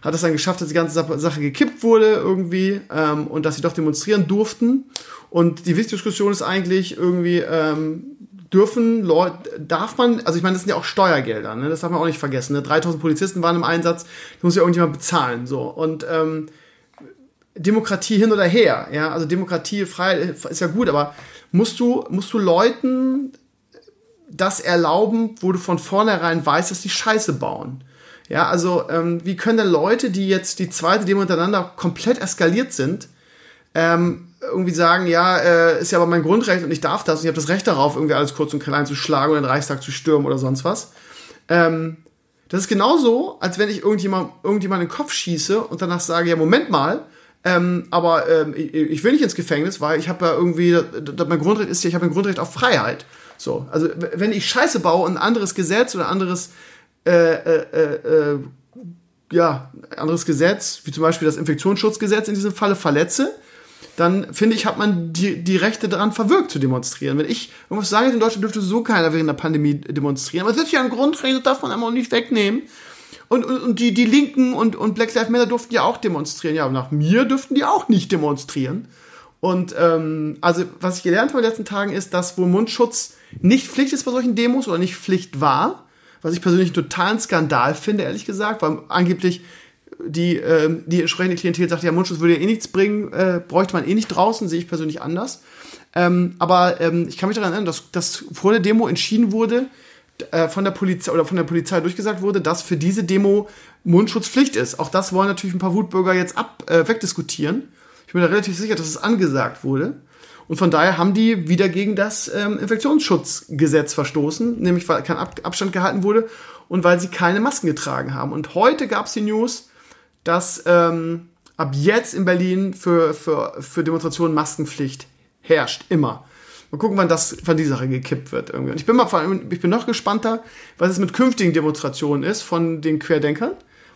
Speaker 2: hat es dann geschafft, dass die ganze Sache gekippt wurde irgendwie ähm, und dass sie doch demonstrieren durften. Und die wichtige Diskussion ist eigentlich irgendwie, ähm, dürfen Leute, darf man, also ich meine, das sind ja auch Steuergelder, ne? das darf man auch nicht vergessen. Ne? 3000 Polizisten waren im Einsatz, die muss ja irgendjemand bezahlen. So. Und ähm, Demokratie hin oder her, ja, also Demokratie frei ist ja gut, aber musst du, musst du Leuten das erlauben, wo du von vornherein weißt, dass die Scheiße bauen? Ja, also ähm, wie können denn Leute, die jetzt die zweite Demo hintereinander komplett eskaliert sind, ähm, irgendwie sagen, ja, äh, ist ja aber mein Grundrecht und ich darf das und ich habe das Recht darauf, irgendwie alles kurz und klein zu schlagen oder den Reichstag zu stürmen oder sonst was. Ähm, das ist genauso, als wenn ich irgendjemand, irgendjemand in den Kopf schieße und danach sage, ja, Moment mal, ähm, aber ähm, ich, ich, will nicht ins Gefängnis, weil ich habe ja irgendwie, das, mein Grundrecht ist ja, ich habe ein Grundrecht auf Freiheit. So, also wenn ich Scheiße baue und ein anderes Gesetz oder anderes äh, äh, äh, äh, ja, anderes Gesetz, wie zum Beispiel das Infektionsschutzgesetz in diesem Falle verletze, dann finde ich, hat man die, die Rechte daran verwirkt zu demonstrieren. Wenn ich irgendwas sage, in Deutschland dürfte so keiner während der Pandemie demonstrieren. Aber das ist ja ein Grundrecht, das darf man einfach nicht wegnehmen. Und, und, und die, die Linken und, und Black Lives Matter durften ja auch demonstrieren. Ja, nach mir dürften die auch nicht demonstrieren. Und ähm, also, was ich gelernt habe in den letzten Tagen ist, dass wohl Mundschutz nicht Pflicht ist bei solchen Demos oder nicht Pflicht war. Was ich persönlich einen totalen Skandal finde, ehrlich gesagt, weil angeblich die, ähm, die entsprechende Klientel sagt, ja, Mundschutz würde ja eh nichts bringen, äh, bräuchte man eh nicht draußen, sehe ich persönlich anders. Ähm, aber ähm, ich kann mich daran erinnern, dass, dass vor der Demo entschieden wurde, äh, von der Polizei oder von der Polizei durchgesagt wurde, dass für diese Demo Mundschutzpflicht ist. Auch das wollen natürlich ein paar Wutbürger jetzt ab äh, wegdiskutieren. Ich bin da relativ sicher, dass es angesagt wurde. Und von daher haben die wieder gegen das ähm, Infektionsschutzgesetz verstoßen, nämlich weil kein Ab Abstand gehalten wurde und weil sie keine Masken getragen haben. Und heute gab es die News, dass ähm, ab jetzt in Berlin für, für, für Demonstrationen Maskenpflicht herrscht. Immer. Mal gucken, wann das, wann die Sache gekippt wird irgendwie. Und ich bin mal, ich bin noch gespannter, was es mit künftigen Demonstrationen ist von den Querdenkern,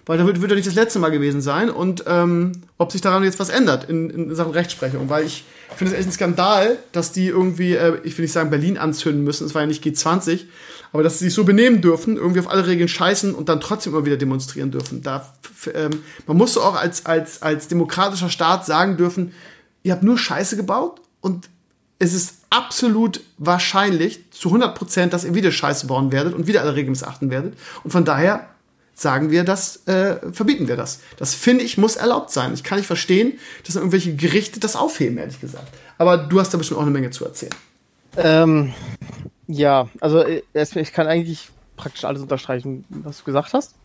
Speaker 2: weil da wird, wird ja nicht das letzte Mal gewesen sein und ähm, ob sich daran jetzt was ändert in, in Sachen Rechtsprechung, weil ich finde es echt ein Skandal, dass die irgendwie, äh, ich will nicht sagen Berlin anzünden müssen, es war ja nicht G20, aber dass sie sich so benehmen dürfen, irgendwie auf alle Regeln scheißen und dann trotzdem immer wieder demonstrieren dürfen. Da, ähm, man muss auch als, als, als demokratischer Staat sagen dürfen, ihr habt nur Scheiße gebaut und es ist absolut wahrscheinlich zu 100 Prozent, dass ihr wieder Scheiße bauen werdet und wieder alle Regeln missachten werdet. Und von daher sagen wir das, äh, verbieten wir das. Das finde ich muss erlaubt sein. Ich kann nicht verstehen, dass irgendwelche Gerichte das aufheben, ehrlich gesagt. Aber du hast da bestimmt auch eine Menge zu erzählen.
Speaker 3: Ähm, Ja, also äh, ich kann eigentlich praktisch alles unterstreichen, was du gesagt hast.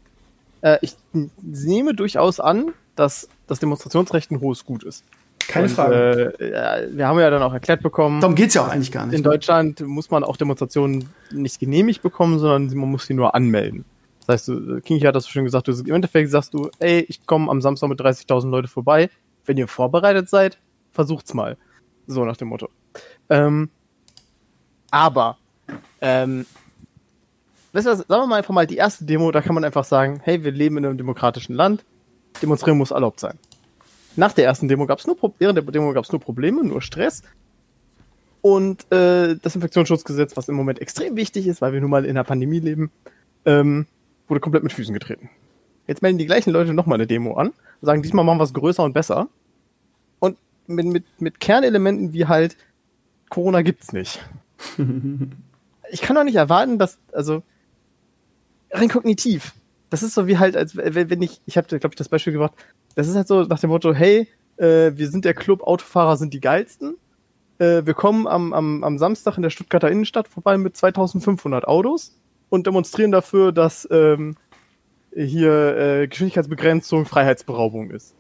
Speaker 3: Äh, ich nehme durchaus an, dass das Demonstrationsrecht ein hohes Gut ist.
Speaker 2: Keine und, Frage.
Speaker 3: Äh, wir haben ja dann auch erklärt bekommen.
Speaker 2: Darum geht es ja auch eigentlich gar nicht.
Speaker 3: In ne? Deutschland muss man auch Demonstrationen nicht genehmigt bekommen, sondern man muss sie nur anmelden. Das heißt, du, Kingi hat das schon gesagt, du, im Endeffekt sagst du, ey, ich komme am Samstag mit 30.000 Leute vorbei. Wenn ihr vorbereitet seid, versucht's mal. So nach dem Motto. Ähm, aber, ähm, weißt du, sagen wir mal einfach mal die erste Demo, da kann man einfach sagen, hey, wir leben in einem demokratischen Land, demonstrieren muss erlaubt sein. Nach der ersten Demo gab es nur, während der Demo gab es nur Probleme, nur Stress. Und äh, das Infektionsschutzgesetz, was im Moment extrem wichtig ist, weil wir nun mal in einer Pandemie leben, ähm, wurde komplett mit Füßen getreten. Jetzt melden die gleichen Leute nochmal eine Demo an, sagen, diesmal machen wir es größer und besser. Und mit, mit, mit Kernelementen wie halt, Corona gibt's nicht. <laughs> ich kann doch nicht erwarten, dass, also, rein kognitiv, das ist so wie halt, als wenn ich, ich habe, glaube ich, das Beispiel gebracht, das ist halt so nach dem Motto, hey, äh, wir sind der Club, Autofahrer sind die geilsten. Äh, wir kommen am, am, am Samstag in der Stuttgarter Innenstadt vorbei mit 2500 Autos und demonstrieren dafür, dass ähm, hier äh, Geschwindigkeitsbegrenzung Freiheitsberaubung ist.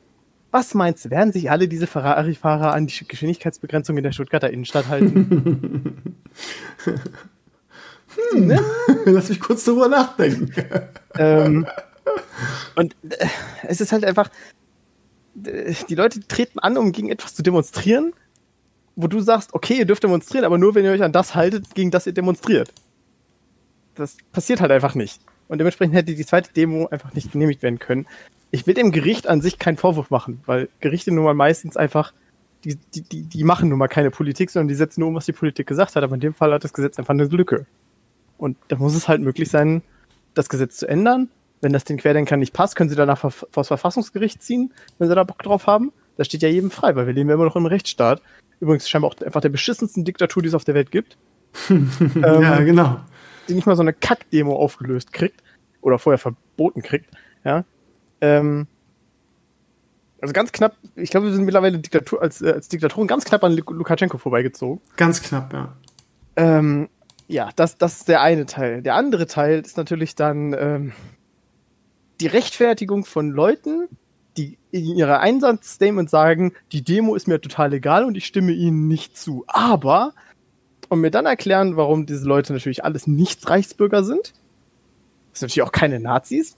Speaker 3: Was meinst du, werden sich alle diese Ferrari-Fahrer an die Geschwindigkeitsbegrenzung in der Stuttgarter Innenstadt halten? <laughs>
Speaker 2: hm, ne? <laughs> Lass mich kurz darüber nachdenken. <laughs>
Speaker 3: ähm, und äh, es ist halt einfach, die Leute treten an, um gegen etwas zu demonstrieren, wo du sagst, okay, ihr dürft demonstrieren, aber nur wenn ihr euch an das haltet, gegen das ihr demonstriert. Das passiert halt einfach nicht. Und dementsprechend hätte die zweite Demo einfach nicht genehmigt werden können. Ich will dem Gericht an sich keinen Vorwurf machen, weil Gerichte nun mal meistens einfach, die, die, die, die machen nun mal keine Politik, sondern die setzen nur um, was die Politik gesagt hat. Aber in dem Fall hat das Gesetz einfach eine Lücke. Und da muss es halt möglich sein, das Gesetz zu ändern. Wenn das den Querdenkern nicht passt, können sie danach vor das Verfassungsgericht ziehen, wenn sie da Bock drauf haben. Das steht ja jedem frei, weil wir leben ja immer noch im Rechtsstaat. Übrigens scheinbar auch einfach der beschissensten Diktatur, die es auf der Welt gibt. <laughs>
Speaker 2: ähm, ja, genau
Speaker 3: die nicht mal so eine Kack-Demo aufgelöst kriegt oder vorher verboten kriegt, ja. Ähm, also ganz knapp, ich glaube, wir sind mittlerweile Diktatur, als, äh, als Diktatoren ganz knapp an Lukaschenko vorbeigezogen.
Speaker 2: Ganz knapp, ja.
Speaker 3: Ähm, ja, das, das ist der eine Teil. Der andere Teil ist natürlich dann ähm, die Rechtfertigung von Leuten, die in ihrer Einsatzstatement sagen, die Demo ist mir total egal und ich stimme ihnen nicht zu. Aber und mir dann erklären, warum diese Leute natürlich alles nicht Reichsbürger sind. Das sind natürlich auch keine Nazis.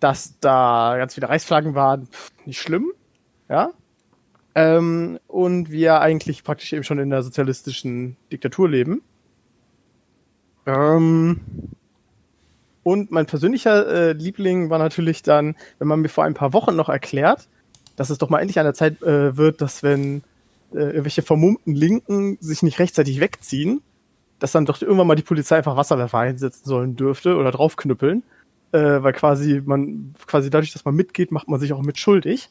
Speaker 3: Dass da ganz viele Reichsflaggen waren, pff, nicht schlimm. Ja. Ähm, und wir eigentlich praktisch eben schon in der sozialistischen Diktatur leben. Ähm, und mein persönlicher äh, Liebling war natürlich dann, wenn man mir vor ein paar Wochen noch erklärt, dass es doch mal endlich an der Zeit äh, wird, dass wenn äh, irgendwelche vermummten Linken sich nicht rechtzeitig wegziehen, dass dann doch irgendwann mal die Polizei einfach Wasserwerfer einsetzen sollen dürfte oder draufknüppeln, äh, weil quasi man quasi dadurch, dass man mitgeht, macht man sich auch mit schuldig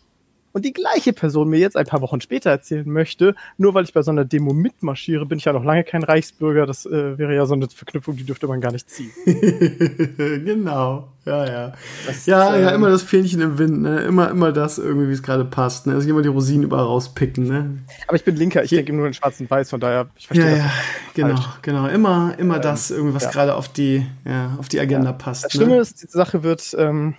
Speaker 3: und die gleiche Person mir jetzt ein paar Wochen später erzählen möchte, nur weil ich bei so einer Demo mitmarschiere, bin ich ja noch lange kein Reichsbürger. Das äh, wäre ja so eine Verknüpfung, die dürfte man gar nicht ziehen. <laughs>
Speaker 2: genau, ja, ja. Das, ja, ähm, ja, immer das Fähnchen im Wind, ne? Immer, immer das irgendwie, wie es gerade passt. Ne? Also immer die Rosinen überall rauspicken, ne?
Speaker 3: Aber ich bin Linker, ich denke nur in Schwarz und Weiß, von daher,
Speaker 2: ich verstehe ja, das. Ja, genau, falsch. genau. Immer, immer ähm, das, irgendwie, was ja. gerade auf die, ja, auf die Agenda ja. passt.
Speaker 3: Das ne? Schlimme ist, diese Sache wird, ähm,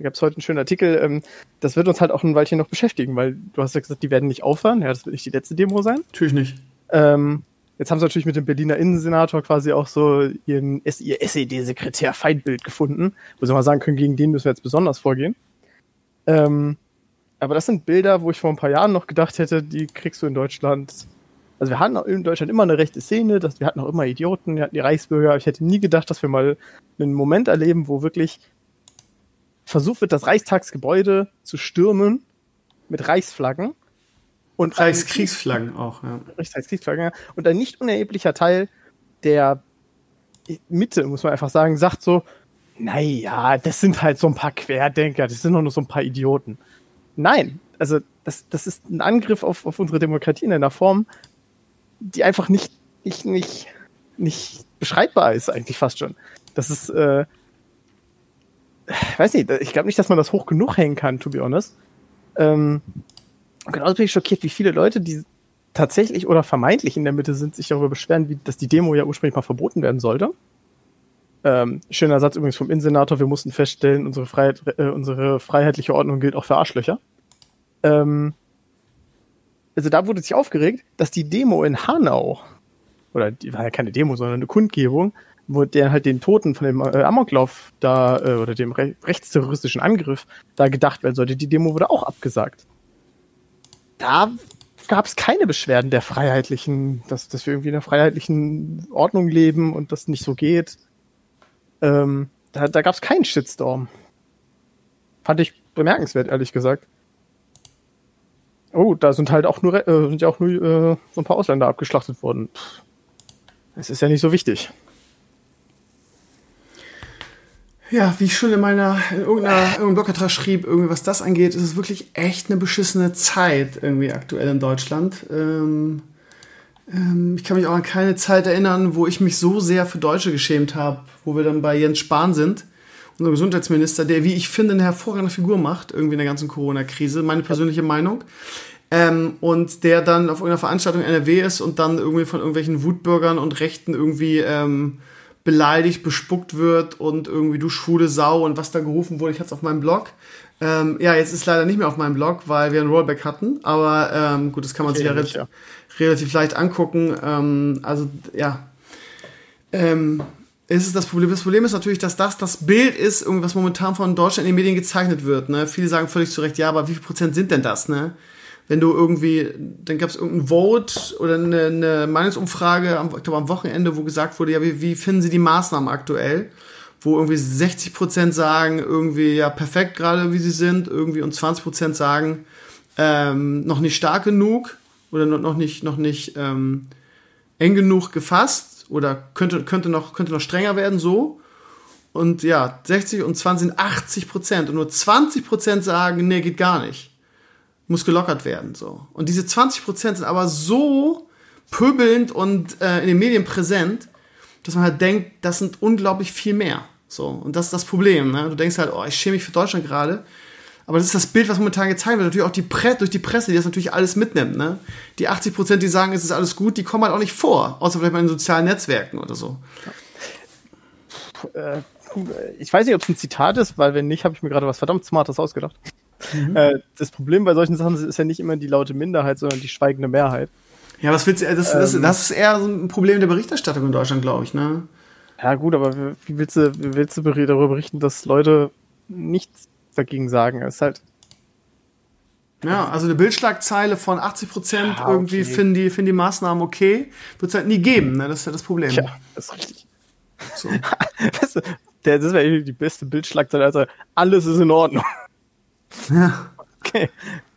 Speaker 3: da gab es heute einen schönen Artikel, ähm, das wird uns halt auch ein Weilchen noch beschäftigen, weil du hast ja gesagt, die werden nicht aufhören. Ja, das wird nicht die letzte Demo sein.
Speaker 2: Natürlich nicht.
Speaker 3: Ähm, jetzt haben sie natürlich mit dem Berliner Innensenator quasi auch so ihren, ihr SED-Sekretär Feindbild gefunden, wo sie mal sagen können, gegen den müssen wir jetzt besonders vorgehen. Ähm, aber das sind Bilder, wo ich vor ein paar Jahren noch gedacht hätte, die kriegst du in Deutschland. Also wir hatten in Deutschland immer eine rechte Szene, das, wir hatten auch immer Idioten, wir hatten die Reichsbürger. Ich hätte nie gedacht, dass wir mal einen Moment erleben, wo wirklich versucht wird, das Reichstagsgebäude zu stürmen mit Reichsflaggen.
Speaker 2: Und Reichskriegsflaggen auch, ja.
Speaker 3: Reichskriegsflaggen, ja. Und ein nicht unerheblicher Teil der Mitte, muss man einfach sagen, sagt so, naja, das sind halt so ein paar Querdenker, das sind doch nur so ein paar Idioten. Nein, also das, das ist ein Angriff auf, auf unsere Demokratie in einer Form, die einfach nicht, nicht, nicht, nicht beschreibbar ist, eigentlich fast schon. Das ist, äh, <sighs> weiß nicht, ich glaube nicht, dass man das hoch genug hängen kann, to be honest. Ähm, genauso bin ich schockiert, wie viele Leute, die tatsächlich oder vermeintlich in der Mitte sind, sich darüber beschweren, wie, dass die Demo ja ursprünglich mal verboten werden sollte. Ähm, schöner Satz übrigens vom Innensenator, wir mussten feststellen, unsere, Freiheit, äh, unsere freiheitliche Ordnung gilt auch für Arschlöcher. Ähm, also da wurde sich aufgeregt, dass die Demo in Hanau, oder die war ja keine Demo, sondern eine Kundgebung, wo der halt den Toten von dem äh, Amoklauf da, äh, oder dem re rechtsterroristischen Angriff da gedacht werden sollte, die Demo wurde auch abgesagt. Da gab es keine Beschwerden der freiheitlichen, dass, dass wir irgendwie in einer freiheitlichen Ordnung leben und das nicht so geht. Ähm, da da gab es keinen Shitstorm. Fand ich bemerkenswert, ehrlich gesagt. Oh, da sind halt auch nur, äh, sind ja auch nur äh, so ein paar Ausländer abgeschlachtet worden. Es ist ja nicht so wichtig.
Speaker 2: Ja, wie ich schon in meiner, in irgendeiner, irgendeinem Blogbeitrag schrieb, irgendwie was das angeht, ist es wirklich echt eine beschissene Zeit irgendwie aktuell in Deutschland. Ähm, ähm, ich kann mich auch an keine Zeit erinnern, wo ich mich so sehr für Deutsche geschämt habe, wo wir dann bei Jens Spahn sind, unser Gesundheitsminister, der, wie ich finde, eine hervorragende Figur macht, irgendwie in der ganzen Corona-Krise, meine persönliche Meinung. Ähm, und der dann auf irgendeiner Veranstaltung NRW ist und dann irgendwie von irgendwelchen Wutbürgern und Rechten irgendwie ähm, beleidigt, bespuckt wird und irgendwie du schwule Sau und was da gerufen wurde. Ich hatte es auf meinem Blog. Ähm, ja, jetzt ist leider nicht mehr auf meinem Blog, weil wir ein Rollback hatten. Aber ähm, gut, das kann man sich ja, nicht, ja, relativ leicht angucken. Ähm, also ja, ähm, ist es das Problem. Das Problem ist natürlich, dass das das Bild ist, was momentan von Deutschland in den Medien gezeichnet wird. Ne? Viele sagen völlig zu Recht, ja, aber wie viel Prozent sind denn das? Ne? Wenn du irgendwie, dann gab es irgendein Vote oder eine, eine Meinungsumfrage, am, ich glaube am Wochenende, wo gesagt wurde, ja, wie, wie finden Sie die Maßnahmen aktuell? Wo irgendwie 60 Prozent sagen, irgendwie, ja, perfekt gerade, wie sie sind, irgendwie und 20 Prozent sagen, ähm, noch nicht stark genug oder noch nicht, noch nicht ähm, eng genug gefasst oder könnte, könnte, noch, könnte noch strenger werden, so. Und ja, 60 und 20 sind 80 Prozent und nur 20 Prozent sagen, nee, geht gar nicht muss gelockert werden. So. Und diese 20% sind aber so pöbelnd und äh, in den Medien präsent, dass man halt denkt, das sind unglaublich viel mehr. So. Und das ist das Problem. Ne? Du denkst halt, oh, ich schäme mich für Deutschland gerade. Aber das ist das Bild, was momentan gezeigt wird. Natürlich auch die Pre durch die Presse, die das natürlich alles mitnimmt. Ne? Die 80% die sagen, es ist alles gut, die kommen halt auch nicht vor. Außer vielleicht mal in sozialen Netzwerken oder so.
Speaker 3: Äh, ich weiß nicht, ob es ein Zitat ist, weil wenn nicht, habe ich mir gerade was verdammt Smartes ausgedacht. Mhm. Äh, das Problem bei solchen Sachen ist ja nicht immer die laute Minderheit, sondern die schweigende Mehrheit.
Speaker 2: Ja, was willst du, das, das, ähm, das ist eher so ein Problem der Berichterstattung in Deutschland, glaube ich, ne?
Speaker 3: Ja, gut, aber wie willst du, wie willst du darüber berichten, dass Leute nichts dagegen sagen? Es ist halt.
Speaker 2: Ja, also eine Bildschlagzeile von 80 Prozent ja, irgendwie okay. finden, die, finden die Maßnahmen okay, wird es halt nie geben, ne? Das ist ja das Problem. Ja, das ist richtig.
Speaker 3: So. <laughs> das, das wäre die beste Bildschlagzeile, also alles ist in Ordnung. Ja. Okay,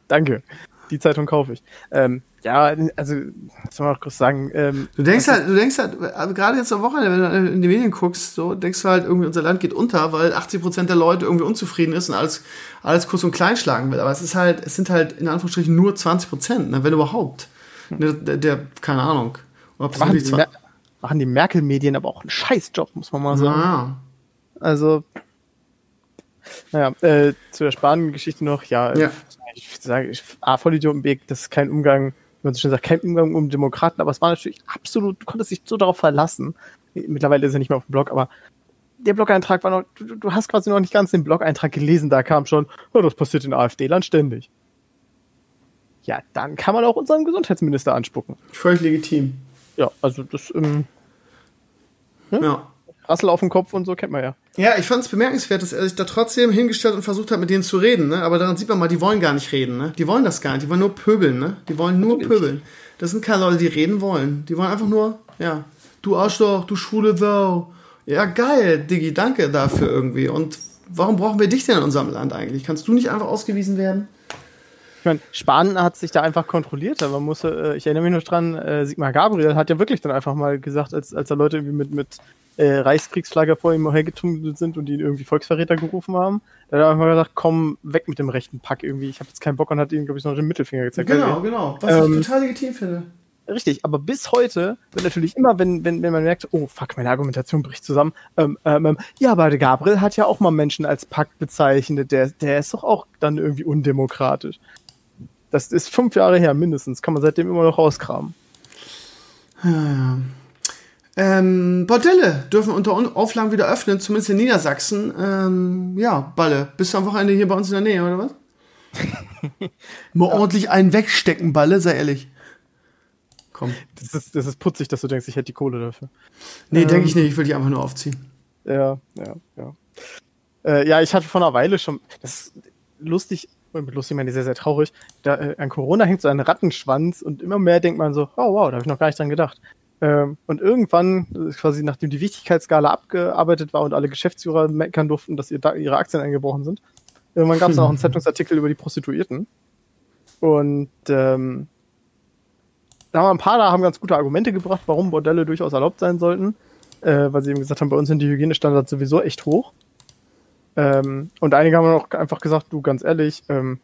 Speaker 3: danke. Die Zeitung kaufe ich. Ähm, ja, also, was soll man auch kurz sagen? Ähm,
Speaker 2: du denkst halt, du denkst halt, also gerade jetzt am Wochenende, wenn du in die Medien guckst, so, denkst du halt irgendwie, unser Land geht unter, weil 80 Prozent der Leute irgendwie unzufrieden ist und alles, alles kurz und klein schlagen will. Aber es ist halt, es sind halt in Anführungsstrichen nur 20 Prozent, ne, wenn überhaupt. Hm. Der, der, der, keine Ahnung.
Speaker 3: Ob machen, die, machen die Merkel-Medien aber auch einen Scheißjob, muss man mal sagen. Ja. Also, naja, äh, zu der Spahn-Geschichte noch, ja, ja. ich würde sagen, ich, A, Vollidiotenweg, das ist kein Umgang, wie man so schön sagt, kein Umgang um Demokraten, aber es war natürlich absolut, du konntest dich so darauf verlassen. Mittlerweile ist er nicht mehr auf dem Blog, aber der Blog-Eintrag war noch, du, du, hast quasi noch nicht ganz den Blog-Eintrag gelesen, da kam schon, oh, das passiert in AfD-Land ständig. Ja, dann kann man auch unseren Gesundheitsminister anspucken.
Speaker 2: Völlig legitim.
Speaker 3: Ja, also das, ähm, ne? ja. Rassel auf dem Kopf und so kennt man ja.
Speaker 2: Ja, ich fand es bemerkenswert, dass er sich da trotzdem hingestellt und versucht hat, mit denen zu reden. Ne? Aber daran sieht man mal, die wollen gar nicht reden. Ne? Die wollen das gar nicht. Die wollen nur pöbeln. Ne? Die wollen nur Natürlich. pöbeln. Das sind keine Leute, die reden wollen. Die wollen einfach nur, ja, du Arschloch, du schwule Sau. Ja, geil, Diggi, danke dafür irgendwie. Und warum brauchen wir dich denn in unserem Land eigentlich? Kannst du nicht einfach ausgewiesen werden?
Speaker 3: Ich meine, Spahn hat sich da einfach kontrolliert. Aber man muss, äh, ich erinnere mich noch dran, äh, Sigmar Gabriel hat ja wirklich dann einfach mal gesagt, als, als da Leute irgendwie mit, mit äh, Reichskriegsflagge vor ihm hergetummelt sind und ihn irgendwie Volksverräter gerufen haben. Da hat er einfach gesagt, komm weg mit dem rechten Pack irgendwie. Ich habe jetzt keinen Bock und hat ihm, glaube ich, noch den Mittelfinger gezeigt.
Speaker 2: Genau, also, genau. Was ähm, ich total legitim finde.
Speaker 3: Richtig, aber bis heute wird natürlich immer, wenn, wenn, wenn man merkt, oh fuck, meine Argumentation bricht zusammen, ähm, ähm, ähm ja, aber der Gabriel hat ja auch mal Menschen als Pakt bezeichnet, der, der ist doch auch dann irgendwie undemokratisch. Das ist fünf Jahre her mindestens. Kann man seitdem immer noch rauskramen.
Speaker 2: Ja, ja. Ähm, Bordelle dürfen unter Auflagen wieder öffnen, zumindest in Niedersachsen. Ähm, ja, Balle, bist du am Wochenende hier bei uns in der Nähe, oder was? <laughs> Mal ja. ordentlich einen wegstecken, Balle, sei ehrlich.
Speaker 3: Komm. Das ist, das ist putzig, dass du denkst, ich hätte die Kohle dafür.
Speaker 2: Nee, ähm, denke ich nicht, ich will die einfach nur aufziehen.
Speaker 3: Ja, ja, ja. Äh, ja, ich hatte vor einer Weile schon, das ist lustig, mit lustig meine ich sehr, sehr traurig, da, äh, an Corona hängt so ein Rattenschwanz und immer mehr denkt man so, oh wow, da habe ich noch gar nicht dran gedacht. Ähm, und irgendwann, äh, quasi nachdem die Wichtigkeitsskala abgearbeitet war und alle Geschäftsführer meckern durften, dass ihr da ihre Aktien eingebrochen sind, irgendwann gab es auch einen <laughs> Zeitungsartikel über die Prostituierten. Und ähm, da haben ein paar da haben ganz gute Argumente gebracht, warum Bordelle durchaus erlaubt sein sollten, äh, weil sie eben gesagt haben, bei uns sind die Hygienestandards sowieso echt hoch. Ähm, und einige haben auch einfach gesagt, du ganz ehrlich, ähm,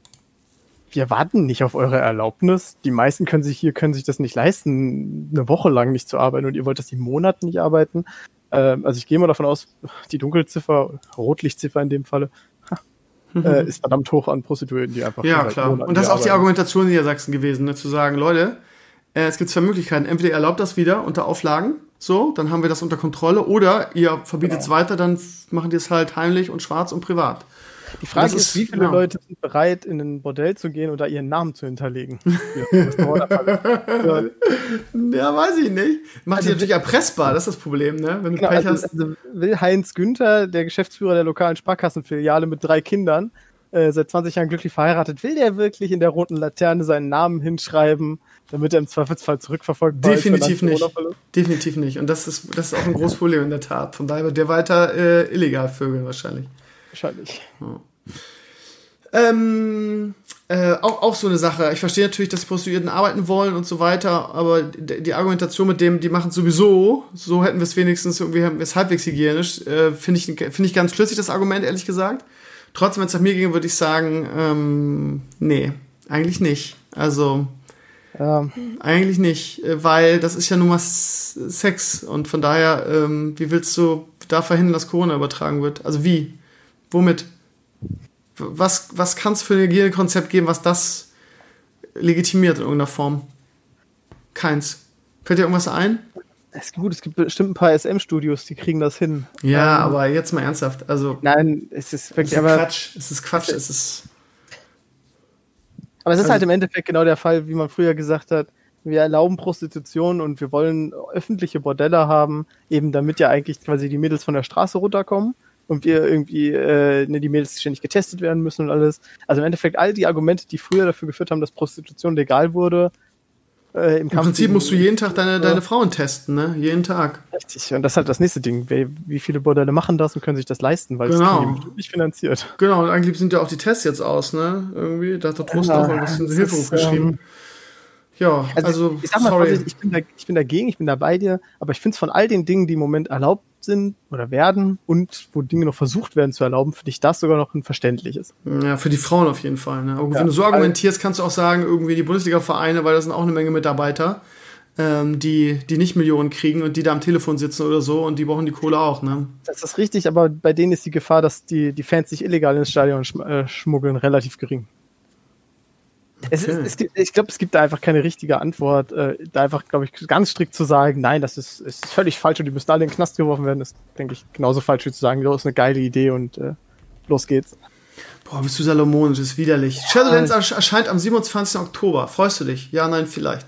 Speaker 3: wir warten nicht auf eure Erlaubnis. Die meisten können sich hier, können sich das nicht leisten, eine Woche lang nicht zu arbeiten und ihr wollt, dass die Monate nicht arbeiten. Ähm, also ich gehe mal davon aus, die Dunkelziffer, Rotlichtziffer in dem Falle, <laughs> äh, ist verdammt hoch an Prostituierten, die einfach.
Speaker 2: Ja, klar. und das ist auch die Argumentation in Niedersachsen gewesen, ne, zu sagen, Leute, äh, es gibt zwei Möglichkeiten. Entweder ihr erlaubt das wieder unter Auflagen, so, dann haben wir das unter Kontrolle, oder ihr verbietet es genau. weiter, dann machen die es halt heimlich und schwarz und privat.
Speaker 3: Die Frage ist, ist, wie viele ja. Leute sind bereit, in ein Bordell zu gehen und da ihren Namen zu hinterlegen? <laughs> ja,
Speaker 2: weiß ich nicht. Macht also, die natürlich erpressbar, das ist das Problem, ne?
Speaker 3: Wenn du genau, Pech also, hast. Also will Heinz Günther, der Geschäftsführer der lokalen Sparkassenfiliale mit drei Kindern, äh, seit 20 Jahren glücklich verheiratet, will der wirklich in der roten Laterne seinen Namen hinschreiben, damit er im Zweifelsfall zurückverfolgt
Speaker 2: wird? Definitiv nicht. Definitiv nicht. Und das ist, das ist auch ein großes Problem in der Tat. Von daher wird der weiter äh, illegal vögeln wahrscheinlich.
Speaker 3: Wahrscheinlich.
Speaker 2: Ja. Ähm, äh, auch, auch so eine Sache. Ich verstehe natürlich, dass die Prostituierten arbeiten wollen und so weiter, aber die Argumentation mit dem, die machen sowieso, so hätten wir es wenigstens irgendwie, haben wir es halbwegs hygienisch, äh, finde ich, find ich ganz schlüssig, das Argument, ehrlich gesagt. Trotzdem, wenn es nach mir ging, würde ich sagen, ähm, nee, eigentlich nicht. Also, ja. eigentlich nicht, äh, weil das ist ja nun mal Sex und von daher, ähm, wie willst du da verhindern, dass Corona übertragen wird? Also wie? Womit? Was, was kann es für ein Hygienekonzept geben, was das legitimiert in irgendeiner Form? Keins. Fällt dir irgendwas ein?
Speaker 3: Es gibt, gut, es gibt bestimmt ein paar SM-Studios, die kriegen das hin.
Speaker 2: Ja, ähm, aber jetzt mal ernsthaft. Also,
Speaker 3: Nein, es ist
Speaker 2: wirklich. Es ist Quatsch. Es ist Quatsch. Es ist.
Speaker 3: Aber es ist also, halt im Endeffekt genau der Fall, wie man früher gesagt hat. Wir erlauben Prostitution und wir wollen öffentliche Bordelle haben, eben damit ja eigentlich quasi die Mädels von der Straße runterkommen und wir irgendwie äh, ne, die Mädels ständig getestet werden müssen und alles. Also im Endeffekt all die Argumente, die früher dafür geführt haben, dass Prostitution legal wurde,
Speaker 2: äh, im, Im Prinzip musst du jeden Tag deine, ja. deine Frauen testen, ne? Jeden Tag.
Speaker 3: Richtig, und das ist halt das nächste Ding. Wie, viele Bordelle machen das und können sich das leisten, weil
Speaker 2: genau.
Speaker 3: es nicht finanziert.
Speaker 2: Genau, und eigentlich sind ja auch die Tests jetzt aus, ne? Irgendwie, da hat der Trost ja, auch ein bisschen Hilferuf geschrieben. Ähm, ja, also, also
Speaker 3: ich mal, sorry. Ich, bin da, ich bin dagegen, ich bin da bei dir, aber ich finde es von all den Dingen, die im Moment erlaubt sind oder werden und wo Dinge noch versucht werden zu erlauben, finde ich das sogar noch ein verständliches.
Speaker 2: Ja, für die Frauen auf jeden Fall. Ne? Ja, wenn du so argumentierst, kannst du auch sagen, irgendwie die Bundesliga-Vereine, weil das sind auch eine Menge Mitarbeiter, ähm, die, die nicht Millionen kriegen und die da am Telefon sitzen oder so und die brauchen die Kohle auch. Ne?
Speaker 3: Das ist richtig, aber bei denen ist die Gefahr, dass die, die Fans sich illegal ins Stadion äh, schmuggeln, relativ gering. Es ist, es gibt, ich glaube, es gibt da einfach keine richtige Antwort. Äh, da einfach, glaube ich, ganz strikt zu sagen, nein, das ist, ist völlig falsch und die müssen alle in den Knast geworfen werden, ist, denke ich, genauso falsch wie zu sagen, das ist eine geile Idee und äh, los geht's.
Speaker 2: Boah, bist du salomonisch, das ist widerlich. Shadowlands äh, erscheint am 27. Oktober. Freust du dich? Ja, nein, vielleicht.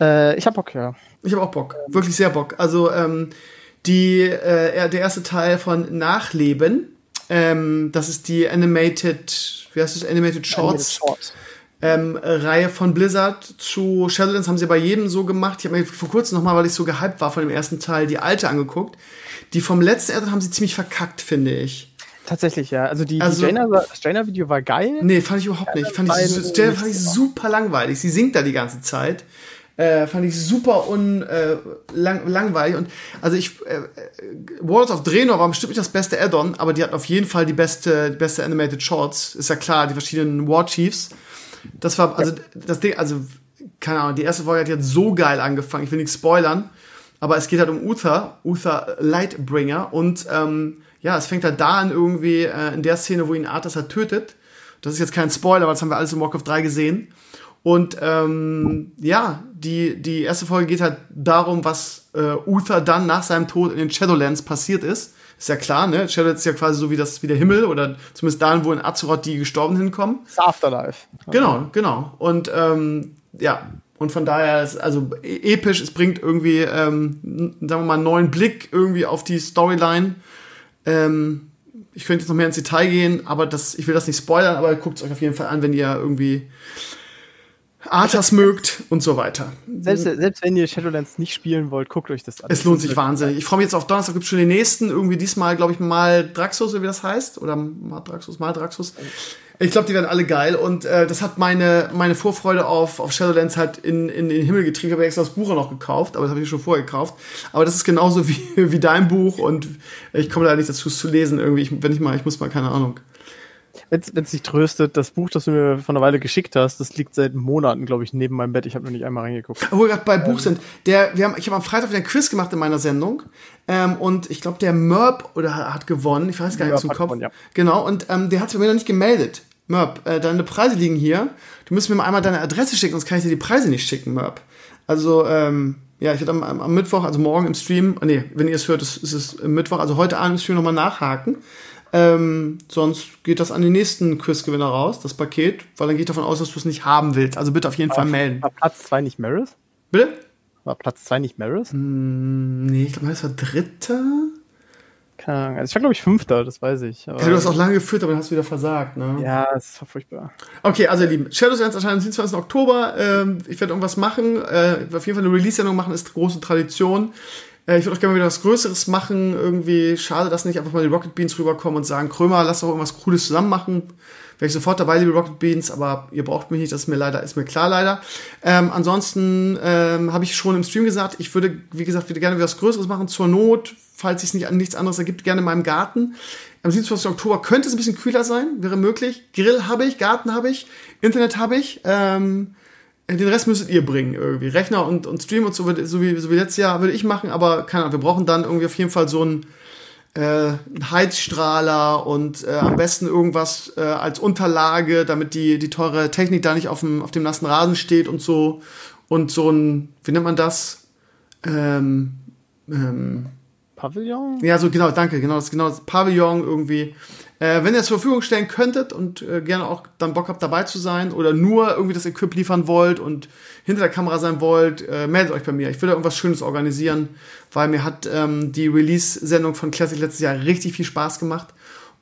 Speaker 3: Äh, ich hab Bock, ja.
Speaker 2: Ich hab auch Bock. Wirklich sehr Bock. Also, ähm, die, äh, der erste Teil von Nachleben, ähm, das ist die Animated, wie heißt das? Animated Shorts. Animated Shorts ähm, Reihe von Blizzard zu Shadowlands haben sie bei jedem so gemacht. Ich habe mir vor kurzem nochmal, weil ich so gehypt war von dem ersten Teil, die alte angeguckt. Die vom letzten Addon haben sie ziemlich verkackt, finde ich.
Speaker 3: Tatsächlich, ja. Also die, also, die Strainer-Video war geil.
Speaker 2: Nee, fand ich überhaupt nicht. Fand ich, Strainer fand ich super langweilig. Sie singt da die ganze Zeit. Äh, fand ich super un, äh, lang, langweilig. Und also ich, äh, Worlds of Draenor war bestimmt nicht das beste Add-on, aber die hatten auf jeden Fall die beste, die beste Animated Shorts. Ist ja klar, die verschiedenen War Chiefs. Das war, also, das Ding, also, keine Ahnung, die erste Folge hat jetzt so geil angefangen. Ich will nichts spoilern, aber es geht halt um Uther, Uther Lightbringer und, ähm, ja, es fängt halt da an irgendwie, äh, in der Szene, wo ihn Arthas halt tötet. Das ist jetzt kein Spoiler, weil das haben wir alles in Warcraft 3 gesehen. Und ähm, ja, die, die erste Folge geht halt darum, was äh, Uther dann nach seinem Tod in den Shadowlands passiert ist. Ist ja klar, ne? Shadowlands ist ja quasi so wie das wie der Himmel oder zumindest dahin, wo in Azeroth die Gestorben hinkommen.
Speaker 3: Das Afterlife.
Speaker 2: Genau, genau. Und ähm, ja, und von daher ist also e-, episch, es bringt irgendwie, ähm, sagen wir mal, einen neuen Blick irgendwie auf die Storyline. Ähm, ich könnte jetzt noch mehr ins Detail gehen, aber das, ich will das nicht spoilern, aber guckt es euch auf jeden Fall an, wenn ihr irgendwie Arthas mögt und so weiter.
Speaker 3: Selbst, selbst wenn ihr Shadowlands nicht spielen wollt, guckt euch das an.
Speaker 2: Es lohnt sich wahnsinnig. Ich freue mich jetzt auf Donnerstag, gibt schon den nächsten, irgendwie diesmal, glaube ich, mal Draxus, wie das heißt, oder mal Draxus, mal Draxus. Ich glaube, die werden alle geil und äh, das hat meine, meine Vorfreude auf, auf Shadowlands halt in, in den Himmel getrieben. Ich habe extra das Buch auch noch gekauft, aber das habe ich schon vorher gekauft. Aber das ist genauso <laughs> wie, wie dein Buch und ich komme da nicht dazu es zu lesen irgendwie. Ich, wenn ich mal, ich muss mal, keine Ahnung
Speaker 3: wenn es dich tröstet, das Buch, das du mir vor einer Weile geschickt hast, das liegt seit Monaten, glaube ich, neben meinem Bett. Ich habe noch nicht einmal reingeguckt.
Speaker 2: Wo wir gerade bei ähm. Buch sind, der, wir haben, ich habe am Freitag wieder ein Quiz gemacht in meiner Sendung. Ähm, und ich glaube, der Merp oder hat gewonnen. Ich weiß gar nicht aus dem Kopf. Gewonnen, ja. Genau, und ähm, der hat sich bei mir noch nicht gemeldet. Merp, äh, deine Preise liegen hier. Du müsstest mir mal einmal deine Adresse schicken, sonst kann ich dir die Preise nicht schicken, Merp. Also, ähm, ja, ich werde am, am, Mittwoch, also morgen im Stream, nee, wenn ihr es hört, ist, ist es Mittwoch, also heute Abend im Stream nochmal nachhaken. Ähm, sonst geht das an den nächsten Quizgewinner raus, das Paket, weil dann geht davon aus, dass du es nicht haben willst. Also bitte auf jeden Fall melden.
Speaker 3: War Platz 2 nicht Maris?
Speaker 2: Bitte?
Speaker 3: War Platz 2 nicht Maris?
Speaker 2: Mm, nee, ich glaube, das war dritter.
Speaker 3: Keine Ahnung. Also ich war, glaube ich, fünfter, das weiß ich.
Speaker 2: ja, du hast auch lange geführt, aber dann hast du wieder versagt, ne?
Speaker 3: Ja, das war furchtbar.
Speaker 2: Okay, also ihr Lieben, Shadowlands erscheint am 27. Oktober. Ähm, ich werde irgendwas machen. Äh, auf jeden Fall eine Release-Sendung machen, ist große Tradition. Äh, ich würde auch gerne wieder was Größeres machen. Irgendwie schade, dass nicht einfach mal die Rocket Beans rüberkommen und sagen, Krömer, lass doch irgendwas Cooles zusammen machen. Wäre ich sofort dabei, liebe Rocket Beans, aber ihr braucht mich nicht, das ist mir leider, ist mir klar leider. Ähm, ansonsten ähm, habe ich schon im Stream gesagt, ich würde, wie gesagt, wieder gerne was Größeres machen, zur Not, falls sich nicht nichts anderes ergibt, gerne in meinem Garten. Am 27. Oktober könnte es ein bisschen kühler sein, wäre möglich. Grill habe ich, Garten habe ich, Internet habe ich. Ähm, den Rest müsstet ihr bringen irgendwie. Rechner und, und Stream und so, so, wie, so wie letztes Jahr würde ich machen, aber keine Ahnung, wir brauchen dann irgendwie auf jeden Fall so einen, äh, Heizstrahler und äh, am besten irgendwas äh, als Unterlage, damit die, die teure Technik da nicht auf dem, auf dem nassen Rasen steht und so. Und so ein, wie nennt man das? Ähm, ähm,
Speaker 3: Pavillon?
Speaker 2: Ja, so genau, danke, genau, das genau das Pavillon irgendwie. Äh, wenn ihr es zur Verfügung stellen könntet und äh, gerne auch dann Bock habt dabei zu sein oder nur irgendwie das Equip liefern wollt und hinter der Kamera sein wollt, äh, meldet euch bei mir. Ich will da irgendwas Schönes organisieren, weil mir hat ähm, die Release-Sendung von Classic letztes Jahr richtig viel Spaß gemacht.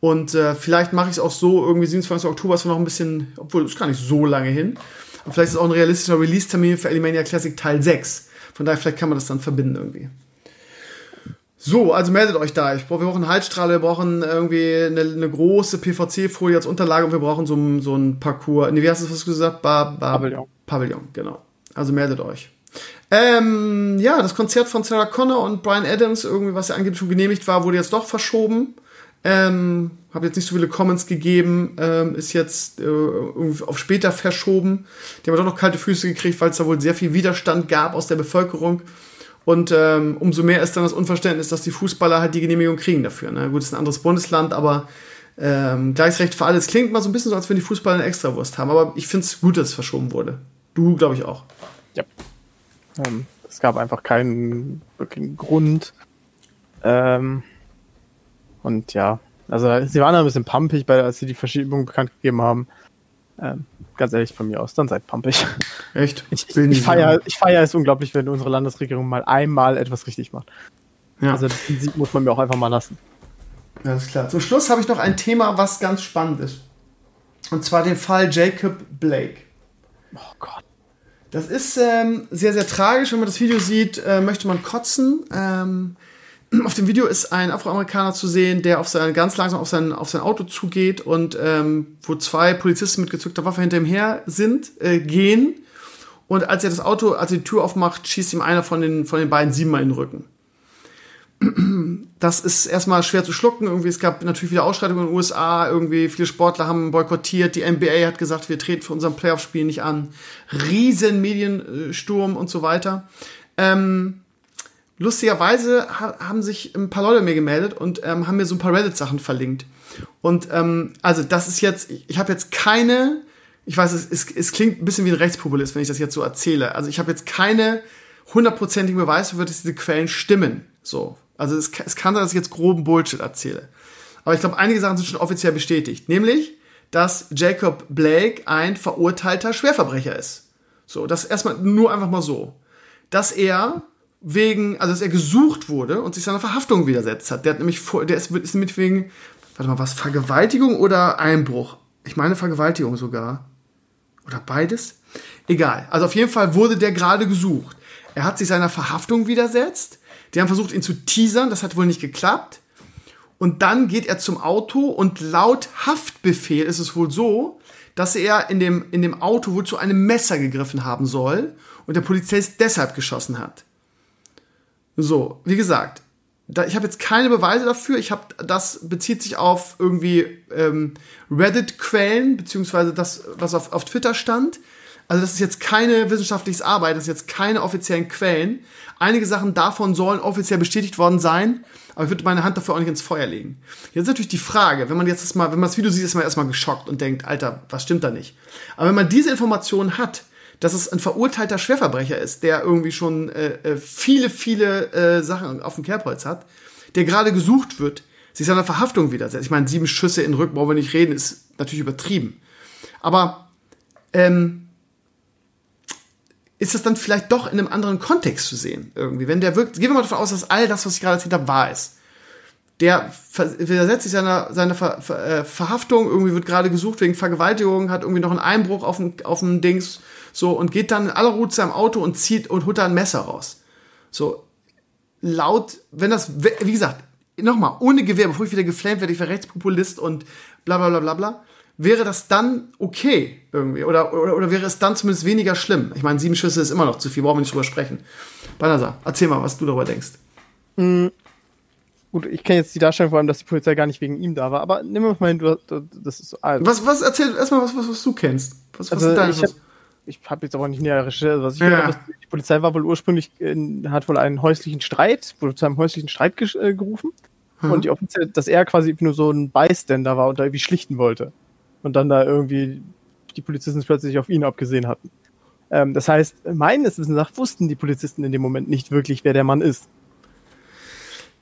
Speaker 2: Und äh, vielleicht mache ich es auch so, irgendwie 27. Oktober ist noch ein bisschen, obwohl es gar nicht so lange hin. Und vielleicht ist auch ein realistischer Release-Termin für Elimania Classic Teil 6. Von daher, vielleicht kann man das dann verbinden irgendwie. So, also meldet euch da. Ich brauch, wir brauchen Halsstrahle, wir brauchen irgendwie eine, eine große PVC-Folie als Unterlage und wir brauchen so, so ein Parcours. Nee, wie hast du das gesagt? Bar, Bar, Pavillon. Pavillon, genau. Also meldet euch. Ähm, ja, das Konzert von Sarah Connor und Brian Adams, irgendwie, was ja angeblich schon genehmigt war, wurde jetzt doch verschoben. Ähm, habe jetzt nicht so viele Comments gegeben, ähm, ist jetzt äh, auf später verschoben. Die haben doch noch kalte Füße gekriegt, weil es da wohl sehr viel Widerstand gab aus der Bevölkerung. Und ähm, umso mehr ist dann das Unverständnis, dass die Fußballer halt die Genehmigung kriegen dafür. Ne? Gut, ist ein anderes Bundesland, aber ähm, Gleichsrecht für alles klingt mal so ein bisschen so, als wenn die Fußballer eine Extrawurst haben. Aber ich finde es gut, dass es verschoben wurde. Du, glaube ich, auch.
Speaker 3: Ja. Ähm, es gab einfach keinen wirklichen Grund. Ähm, und ja, also sie waren ein bisschen pumpig, als sie die Verschiebung bekannt gegeben haben. Ähm, ganz ehrlich von mir aus, dann seid pumpig. <laughs>
Speaker 2: Echt?
Speaker 3: Ich, ich, ich feiere feier es unglaublich, wenn unsere Landesregierung mal einmal etwas richtig macht. Ja. Also das Prinzip muss man mir auch einfach mal lassen.
Speaker 2: Ist klar. Zum Schluss habe ich noch ein Thema, was ganz spannend ist. Und zwar den Fall Jacob Blake.
Speaker 3: Oh Gott.
Speaker 2: Das ist ähm, sehr, sehr tragisch. Wenn man das Video sieht, äh, möchte man kotzen. Ähm, <clears throat> auf dem Video ist ein Afroamerikaner zu sehen, der auf sein, ganz langsam auf sein, auf sein Auto zugeht und ähm, wo zwei Polizisten mit gezückter Waffe hinter ihm her sind, äh, gehen. Und als er das Auto, als er die Tür aufmacht, schießt ihm einer von den, von den beiden siebenmal in den Rücken. <clears throat> Das ist erstmal schwer zu schlucken. Irgendwie, es gab natürlich wieder Ausschreitungen in den USA. Irgendwie, viele Sportler haben boykottiert. Die NBA hat gesagt, wir treten für unserem Playoff-Spiel nicht an. Riesen Mediensturm und so weiter. Ähm, lustigerweise haben sich ein paar Leute mir gemeldet und ähm, haben mir so ein paar Reddit-Sachen verlinkt. Und ähm, also das ist jetzt, ich habe jetzt keine ich weiß, es, es, es klingt ein bisschen wie ein Rechtspopulist, wenn ich das jetzt so erzähle. Also ich habe jetzt keine hundertprozentigen Beweise dafür, dass diese Quellen stimmen. So. Also es, es kann sein, dass ich jetzt groben Bullshit erzähle. Aber ich glaube, einige Sachen sind schon offiziell bestätigt. Nämlich, dass Jacob Blake ein verurteilter Schwerverbrecher ist. So, das erstmal nur einfach mal so. Dass er wegen, also dass er gesucht wurde und sich seiner Verhaftung widersetzt hat. Der hat nämlich vor, der ist, ist mit wegen, warte mal, was, Vergewaltigung oder Einbruch? Ich meine Vergewaltigung sogar. Oder beides? Egal. Also auf jeden Fall wurde der gerade gesucht. Er hat sich seiner Verhaftung widersetzt. Die haben versucht, ihn zu teasern. Das hat wohl nicht geklappt. Und dann geht er zum Auto und laut Haftbefehl ist es wohl so, dass er in dem, in dem Auto wohl zu einem Messer gegriffen haben soll und der Polizist deshalb geschossen hat. So, wie gesagt, da, ich habe jetzt keine Beweise dafür. Ich habe, das bezieht sich auf irgendwie ähm, Reddit-Quellen beziehungsweise das, was auf, auf Twitter stand. Also das ist jetzt keine wissenschaftliche Arbeit, das ist jetzt keine offiziellen Quellen. Einige Sachen davon sollen offiziell bestätigt worden sein, aber ich würde meine Hand dafür auch nicht ins Feuer legen. Jetzt ist natürlich die Frage, wenn man jetzt das mal, wenn man das Video sieht, ist man erstmal geschockt und denkt, Alter, was stimmt da nicht? Aber wenn man diese Informationen hat, dass es ein verurteilter Schwerverbrecher ist, der irgendwie schon äh, äh, viele, viele äh, Sachen auf dem Kerbholz hat, der gerade gesucht wird, sich seiner Verhaftung widersetzt. Ich meine, sieben Schüsse in den Rücken, wollen wir nicht reden, ist natürlich übertrieben. Aber ähm, ist das dann vielleicht doch in einem anderen Kontext zu sehen, irgendwie. Wenn der wirkt, gehen wir mal davon aus, dass all das, was ich gerade erzählt habe, wahr ist. Der widersetzt sich seiner, seiner Ver, Ver, äh, Verhaftung, irgendwie wird gerade gesucht wegen Vergewaltigung, hat irgendwie noch einen Einbruch auf dem, auf dem Dings, so, und geht dann in aller Ruhe zu seinem Auto und zieht und holt da ein Messer raus. So, laut, wenn das, wie gesagt, nochmal, ohne Gewehr, bevor ich wieder geflamed werde, ich wäre Rechtspopulist und bla bla bla bla bla wäre das dann okay irgendwie? Oder, oder, oder wäre es dann zumindest weniger schlimm? Ich meine, sieben Schüsse ist immer noch zu viel, brauchen wir nicht drüber sprechen. Banasa, erzähl mal, was du darüber denkst.
Speaker 3: Mhm. Gut, ich kenne jetzt die Darstellung vor allem, dass die Polizei gar nicht wegen ihm da war, aber nimm mal hin, du, das ist so.
Speaker 2: Also. Was, was, erzähl erstmal was, was, was du kennst. Was, was
Speaker 3: also dein, ich habe hab jetzt aber nicht näher recherchiert, was ich ja. Höre, die Polizei war wohl ursprünglich, in, hat wohl einen häuslichen Streit, wurde zu einem häuslichen Streit äh, gerufen. Mhm. Und die offiziell, dass er quasi nur so ein Bystander war und da irgendwie schlichten wollte und dann da irgendwie die Polizisten plötzlich auf ihn abgesehen hatten. Ähm, das heißt, meines Wissens nach wussten die Polizisten in dem Moment nicht wirklich, wer der Mann ist.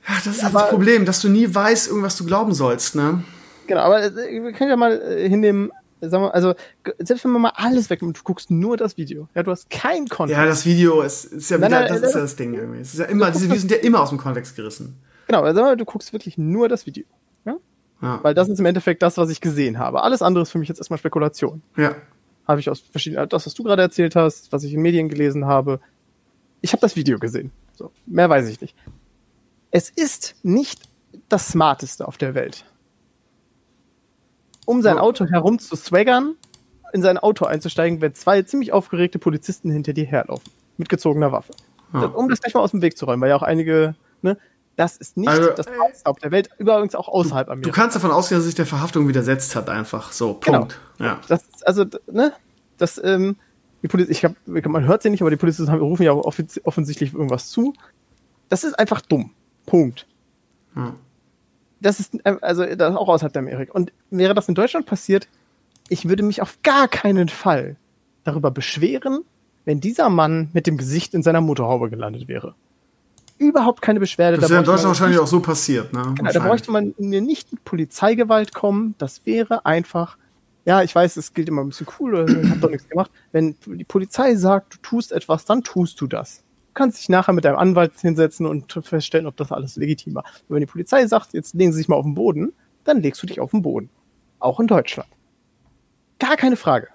Speaker 2: Ja, das ist aber, das Problem, dass du nie weißt, irgendwas du glauben sollst, ne?
Speaker 3: Genau, aber äh, wir können ja mal äh, hinnehmen, sagen wir, also selbst wenn man mal alles wegnimmt, du guckst nur das Video. Ja, du hast kein Kontext.
Speaker 2: Ja, das Video ist, ist ja wieder, nein, nein, das ist ja das Ding irgendwie. Es ist ja immer, diese Videos sind ja immer aus dem Kontext gerissen.
Speaker 3: Genau, also du guckst wirklich nur das Video. Ja? Ja. Weil das ist im Endeffekt das, was ich gesehen habe. Alles andere ist für mich jetzt erstmal Spekulation.
Speaker 2: Ja.
Speaker 3: Habe ich aus verschiedenen, das, was du gerade erzählt hast, was ich in Medien gelesen habe. Ich habe das Video gesehen. So, mehr weiß ich nicht. Es ist nicht das Smarteste auf der Welt. Um sein Auto herum zu swaggern, in sein Auto einzusteigen, wenn zwei ziemlich aufgeregte Polizisten hinter dir herlaufen. Mit gezogener Waffe. Ja. Um das gleich mal aus dem Weg zu räumen, weil ja auch einige, ne, das ist nicht also, das Beste auf der Welt, übrigens auch außerhalb
Speaker 2: Amerikas. Du kannst davon ausgehen, dass sich der Verhaftung widersetzt hat, einfach. So.
Speaker 3: Punkt. Genau. Ja. Das, also, ne, das, ähm, die Polizei, ich hab, man hört sie nicht, aber die Polizisten rufen ja auch offensichtlich irgendwas zu. Das ist einfach dumm. Punkt. Hm. Das ist, äh, also, das auch außerhalb der Amerika. Und wäre das in Deutschland passiert, ich würde mich auf gar keinen Fall darüber beschweren, wenn dieser Mann mit dem Gesicht in seiner Motorhaube gelandet wäre überhaupt keine Beschwerde.
Speaker 2: Das ist ja in Deutschland wahrscheinlich auch so passiert. Ne?
Speaker 3: Genau, da bräuchte man mir nicht mit Polizeigewalt kommen. Das wäre einfach, ja, ich weiß, es gilt immer ein bisschen cool, ich habe doch nichts gemacht. Wenn die Polizei sagt, du tust etwas, dann tust du das. Du kannst dich nachher mit deinem Anwalt hinsetzen und feststellen, ob das alles legitim war. Und wenn die Polizei sagt, jetzt legen sie sich mal auf den Boden, dann legst du dich auf den Boden. Auch in Deutschland. Gar keine Frage.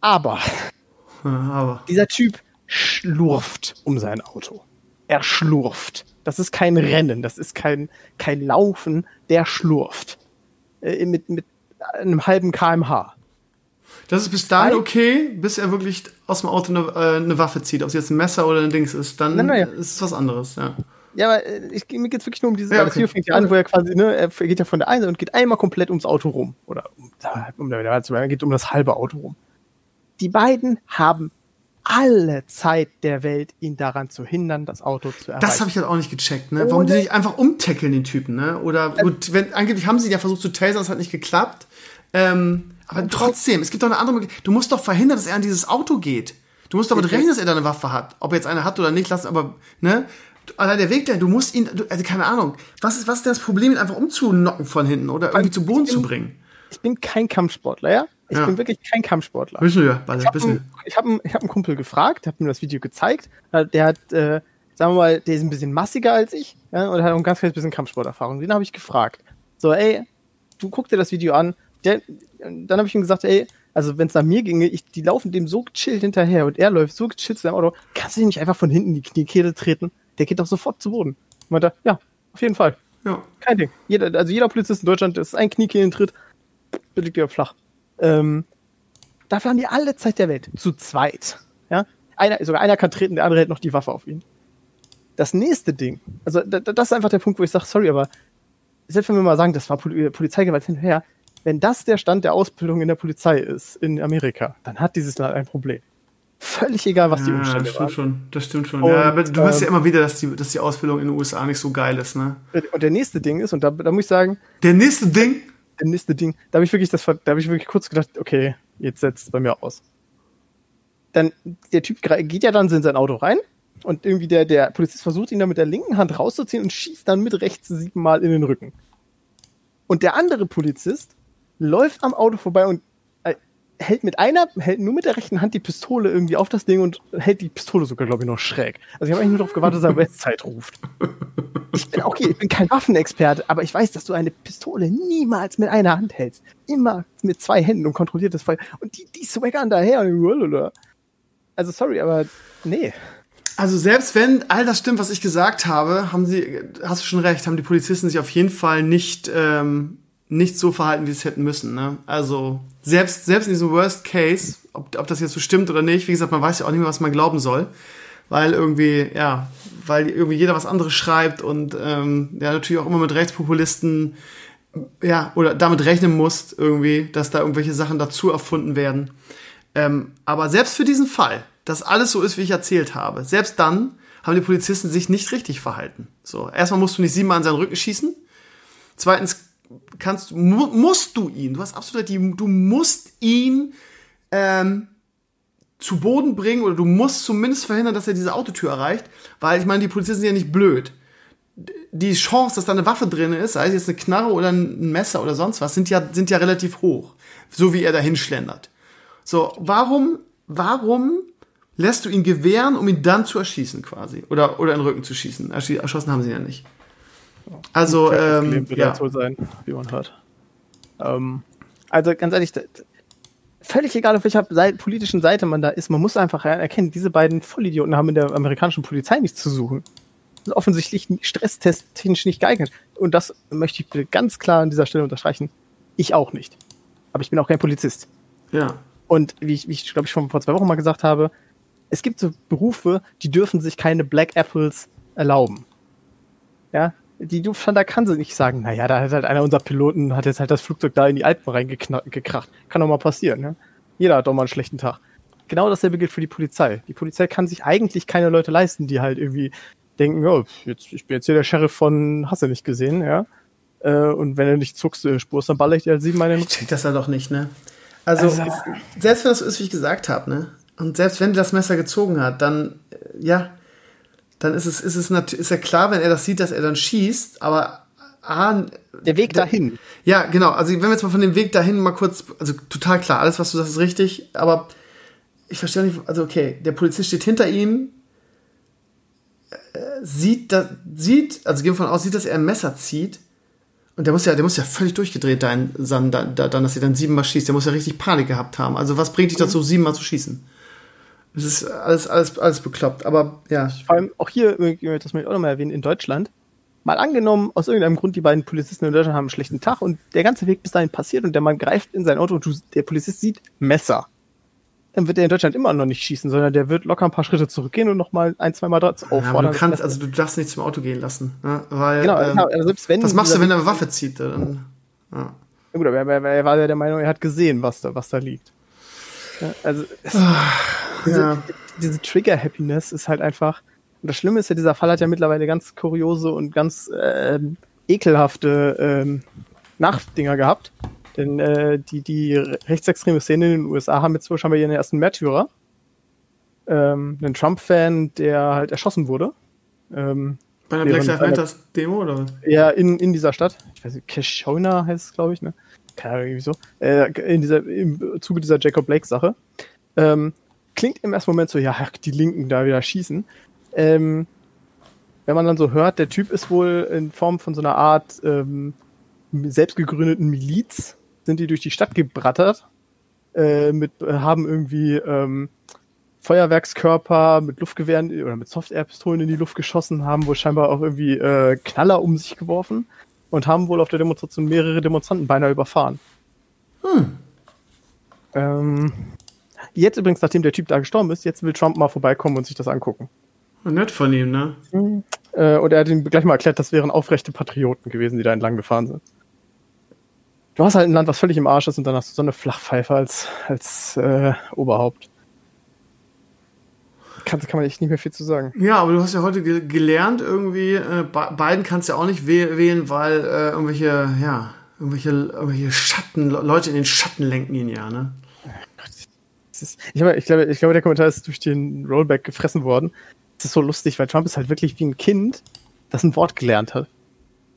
Speaker 3: Aber, <laughs> Aber. dieser Typ schlurft um sein Auto. Er schlurft. Das ist kein Rennen, das ist kein, kein Laufen, der schlurft. Äh, mit, mit einem halben kmh.
Speaker 2: Das ist bis dahin okay, bis er wirklich aus dem Auto eine, äh, eine Waffe zieht. Ob es jetzt ein Messer oder ein Dings ist, dann nein, nein, ja. ist es was anderes, ja.
Speaker 3: Ja, aber äh, ich, mir geht es wirklich nur um diese. Ja, okay. Fängt ja an, wo er quasi, ne, er geht ja von der einen und geht einmal komplett ums Auto rum. Oder um, um, um, er geht um das halbe Auto rum. Die beiden haben alle Zeit der Welt, ihn daran zu hindern, das Auto zu erreichen.
Speaker 2: Das habe ich halt auch nicht gecheckt, ne? Warum die sich einfach umtackeln, den Typen, ne? Oder gut, wenn, angeblich haben sie ja versucht zu tasern, das hat nicht geklappt. Ähm, Aber trotzdem, es gibt doch eine andere Möglichkeit. Du musst doch verhindern, dass er an dieses Auto geht. Du musst damit rechnen, dass er da eine Waffe hat. Ob er jetzt eine hat oder nicht, lassen, aber, ne? Allein der Weg du musst ihn, du, also keine Ahnung. Was ist, was ist das Problem, ihn einfach umzunocken von hinten oder irgendwie zu Boden bin, zu bringen?
Speaker 3: Ich bin kein Kampfsportler, ja? Ich ja. bin wirklich kein Kampfsportler.
Speaker 2: Wissen wir,
Speaker 3: beide, ich habe ich hab, ich hab einen Kumpel gefragt, habe ihm das Video gezeigt. Der hat, äh, sagen wir mal, der ist ein bisschen massiger als ich ja, und hat auch ein ganz kleines bisschen Kampfsporterfahrung. Den habe ich gefragt. So, ey, du guck dir das Video an. Der, dann habe ich ihm gesagt, ey, also wenn es nach mir ginge, ich, die laufen dem so gechillt hinterher und er läuft so gechillt zu seinem Auto, kannst du ihn nicht einfach von hinten in die Kniekehle treten? Der geht doch sofort zu Boden. Meinte, ja, auf jeden Fall. Ja. Kein Ding. Jeder, also jeder Polizist in Deutschland ist ein Kniekehlentritt, liegt er flach. Ähm, dafür haben die alle Zeit der Welt. Zu zweit. Ja? Einer, sogar einer kann treten, der andere hält noch die Waffe auf ihn. Das nächste Ding, also das ist einfach der Punkt, wo ich sage, sorry, aber selbst wenn wir mal sagen, das war Polizeigewalt hinterher, wenn das der Stand der Ausbildung in der Polizei ist in Amerika, dann hat dieses Land ein Problem. Völlig egal, was die ja,
Speaker 2: Umstände das stimmt waren. Schon, das stimmt schon. Und, ja, aber du hörst ja ähm, immer wieder, dass die, dass die Ausbildung in den USA nicht so geil ist, ne?
Speaker 3: Und der nächste Ding ist, und da, da muss ich sagen.
Speaker 2: Der nächste Ding?
Speaker 3: Der nächste Ding. Da habe ich wirklich das, da habe ich wirklich kurz gedacht, okay, jetzt setzt es bei mir aus. Dann, der Typ geht ja dann in sein Auto rein und irgendwie der, der Polizist versucht ihn dann mit der linken Hand rauszuziehen und schießt dann mit rechts siebenmal in den Rücken. Und der andere Polizist läuft am Auto vorbei und äh, hält mit einer, hält nur mit der rechten Hand die Pistole irgendwie auf das Ding und hält die Pistole sogar, glaube ich, noch schräg. Also ich habe eigentlich nur darauf gewartet, dass er Westzeit ruft. Ich bin okay, ich bin kein Waffenexperte, aber ich weiß, dass du eine Pistole niemals mit einer Hand hältst. Immer mit zwei Händen und kontrolliert das Feuer. Und die, die swaggern daher. Also sorry, aber nee.
Speaker 2: Also selbst wenn all das stimmt, was ich gesagt habe, haben sie, hast du schon recht, haben die Polizisten sich auf jeden Fall nicht ähm, nicht so verhalten, wie sie es hätten müssen. Ne? Also selbst, selbst in diesem Worst Case, ob, ob das jetzt so stimmt oder nicht, wie gesagt, man weiß ja auch nicht mehr, was man glauben soll. Weil irgendwie, ja, weil irgendwie jeder was anderes schreibt und ähm, ja, natürlich auch immer mit Rechtspopulisten ja, oder damit rechnen muss, irgendwie, dass da irgendwelche Sachen dazu erfunden werden. Ähm, aber selbst für diesen Fall, dass alles so ist, wie ich erzählt habe, selbst dann haben die Polizisten sich nicht richtig verhalten. So, erstmal musst du nicht siebenmal an seinen Rücken schießen. Zweitens kannst, mu musst du ihn, du hast absolut die, du musst ihn ähm, zu Boden bringen oder du musst zumindest verhindern, dass er diese Autotür erreicht, weil ich meine, die Polizisten sind ja nicht blöd. Die Chance, dass da eine Waffe drin ist, sei es jetzt eine Knarre oder ein Messer oder sonst was, sind ja, sind ja relativ hoch. So wie er dahin schlendert. So, warum, warum lässt du ihn gewähren, um ihn dann zu erschießen quasi? Oder, oder in den Rücken zu schießen? Erschossen haben sie ihn ja nicht. Also, ähm, ja. wohl sein,
Speaker 3: wie man hört. Ähm, also ganz ehrlich, völlig egal, auf welcher Seite, politischen Seite man da ist, man muss einfach erkennen, diese beiden Vollidioten haben in der amerikanischen Polizei nichts zu suchen. Sind offensichtlich stresstesttechnisch nicht geeignet. Und das möchte ich ganz klar an dieser Stelle unterstreichen. Ich auch nicht. Aber ich bin auch kein Polizist.
Speaker 2: Ja.
Speaker 3: Und wie ich, wie ich glaube ich, schon vor zwei Wochen mal gesagt habe, es gibt so Berufe, die dürfen sich keine Black Apples erlauben. Ja, die Lufthansa kann sie nicht sagen, naja, da hat halt einer unserer Piloten, hat jetzt halt das Flugzeug da in die Alpen reingekracht. Kann doch mal passieren, ne? Jeder hat doch mal einen schlechten Tag. Genau dasselbe gilt für die Polizei. Die Polizei kann sich eigentlich keine Leute leisten, die halt irgendwie denken, ja, jetzt, ich bin jetzt hier der Sheriff von Hasse nicht gesehen, ja. Äh, und wenn du nicht zuckst, äh, spurst, dann baller ich dir halt sieben Meine.
Speaker 2: Ich check das ja doch nicht, ne? Also, also selbst wenn das so ist, wie ich gesagt habe, ne? Und selbst wenn das Messer gezogen hat, dann, äh, ja, dann ist es, ist es ist ja klar, wenn er das sieht, dass er dann schießt, aber
Speaker 3: ah, der Weg dahin.
Speaker 2: Ja, genau. Also wenn wir jetzt mal von dem Weg dahin mal kurz, also total klar, alles, was du sagst, ist richtig, aber ich verstehe nicht, also okay, der Polizist steht hinter ihm, äh, sieht, da, sieht, also gehen wir von aus, sieht, dass er ein Messer zieht. Und der muss ja, der muss ja völlig durchgedreht sein, dann, dann, dass er dann siebenmal schießt. Der muss ja richtig Panik gehabt haben. Also was bringt dich dazu, siebenmal zu schießen? Es ist alles, alles, alles bekloppt, aber ja.
Speaker 3: Vor allem auch hier, das möchte ich auch nochmal erwähnen, in Deutschland. Mal angenommen, aus irgendeinem Grund, die beiden Polizisten in Deutschland haben einen schlechten Tag und der ganze Weg bis dahin passiert und der Mann greift in sein Auto und der Polizist sieht Messer. Dann wird er in Deutschland immer noch nicht schießen, sondern der wird locker ein paar Schritte zurückgehen und nochmal ein, zwei Mal dort
Speaker 2: auffordern. Ja, du kannst, also du darfst nicht zum Auto gehen lassen. Ne? Weil, genau, ähm, also selbst wenn. Was machst du, wenn er eine Waffe zieht? Dann,
Speaker 3: ja. ja gut, aber er, er, war ja der Meinung, er hat gesehen, was da, was da liegt. Ja, also, es, diese, ja. diese Trigger-Happiness ist halt einfach. Und das Schlimme ist ja, dieser Fall hat ja mittlerweile ganz kuriose und ganz ähm, ekelhafte ähm, Nachdinger gehabt. Denn äh, die, die rechtsextreme Szene in den USA haben jetzt wohl scheinbar ihren ersten Märtyrer. Ähm, einen Trump-Fan, der halt erschossen wurde. Ähm,
Speaker 2: Bei einer Black Lives Matter Demo oder?
Speaker 3: Ja, in, in dieser Stadt. Ich weiß nicht, Keshona heißt es, glaube ich, ne? Keine Ahnung, irgendwie so. Äh, in dieser, Im Zuge dieser Jacob Blake-Sache. Ähm, klingt im ersten Moment so, ja, die Linken da wieder schießen. Ähm, wenn man dann so hört, der Typ ist wohl in Form von so einer Art ähm, selbst gegründeten Miliz, sind die durch die Stadt gebrattert, äh, mit, haben irgendwie ähm, Feuerwerkskörper mit Luftgewehren oder mit Soft-Air-Pistolen in die Luft geschossen, haben wohl scheinbar auch irgendwie äh, Knaller um sich geworfen und haben wohl auf der Demonstration mehrere Demonstranten beinahe überfahren. Hm. Ähm, jetzt übrigens, nachdem der Typ da gestorben ist, jetzt will Trump mal vorbeikommen und sich das angucken.
Speaker 2: Nett von ihm, ne?
Speaker 3: Mhm. Äh, und er hat ihm gleich mal erklärt, das wären aufrechte Patrioten gewesen, die da entlang gefahren sind. Du hast halt ein Land, was völlig im Arsch ist und dann hast du so eine Flachpfeife als, als äh, Oberhaupt. Kann, kann man echt nicht mehr viel zu sagen.
Speaker 2: Ja, aber du hast ja heute ge gelernt, irgendwie, äh, Biden kannst du ja auch nicht wählen, weil äh, irgendwelche, ja, irgendwelche, irgendwelche Schatten, Leute in den Schatten lenken ihn ja, ne?
Speaker 3: Ist, ich, glaube, ich, glaube, ich glaube, der Kommentar ist durch den Rollback gefressen worden. Es ist so lustig, weil Trump ist halt wirklich wie ein Kind, das ein Wort gelernt hat.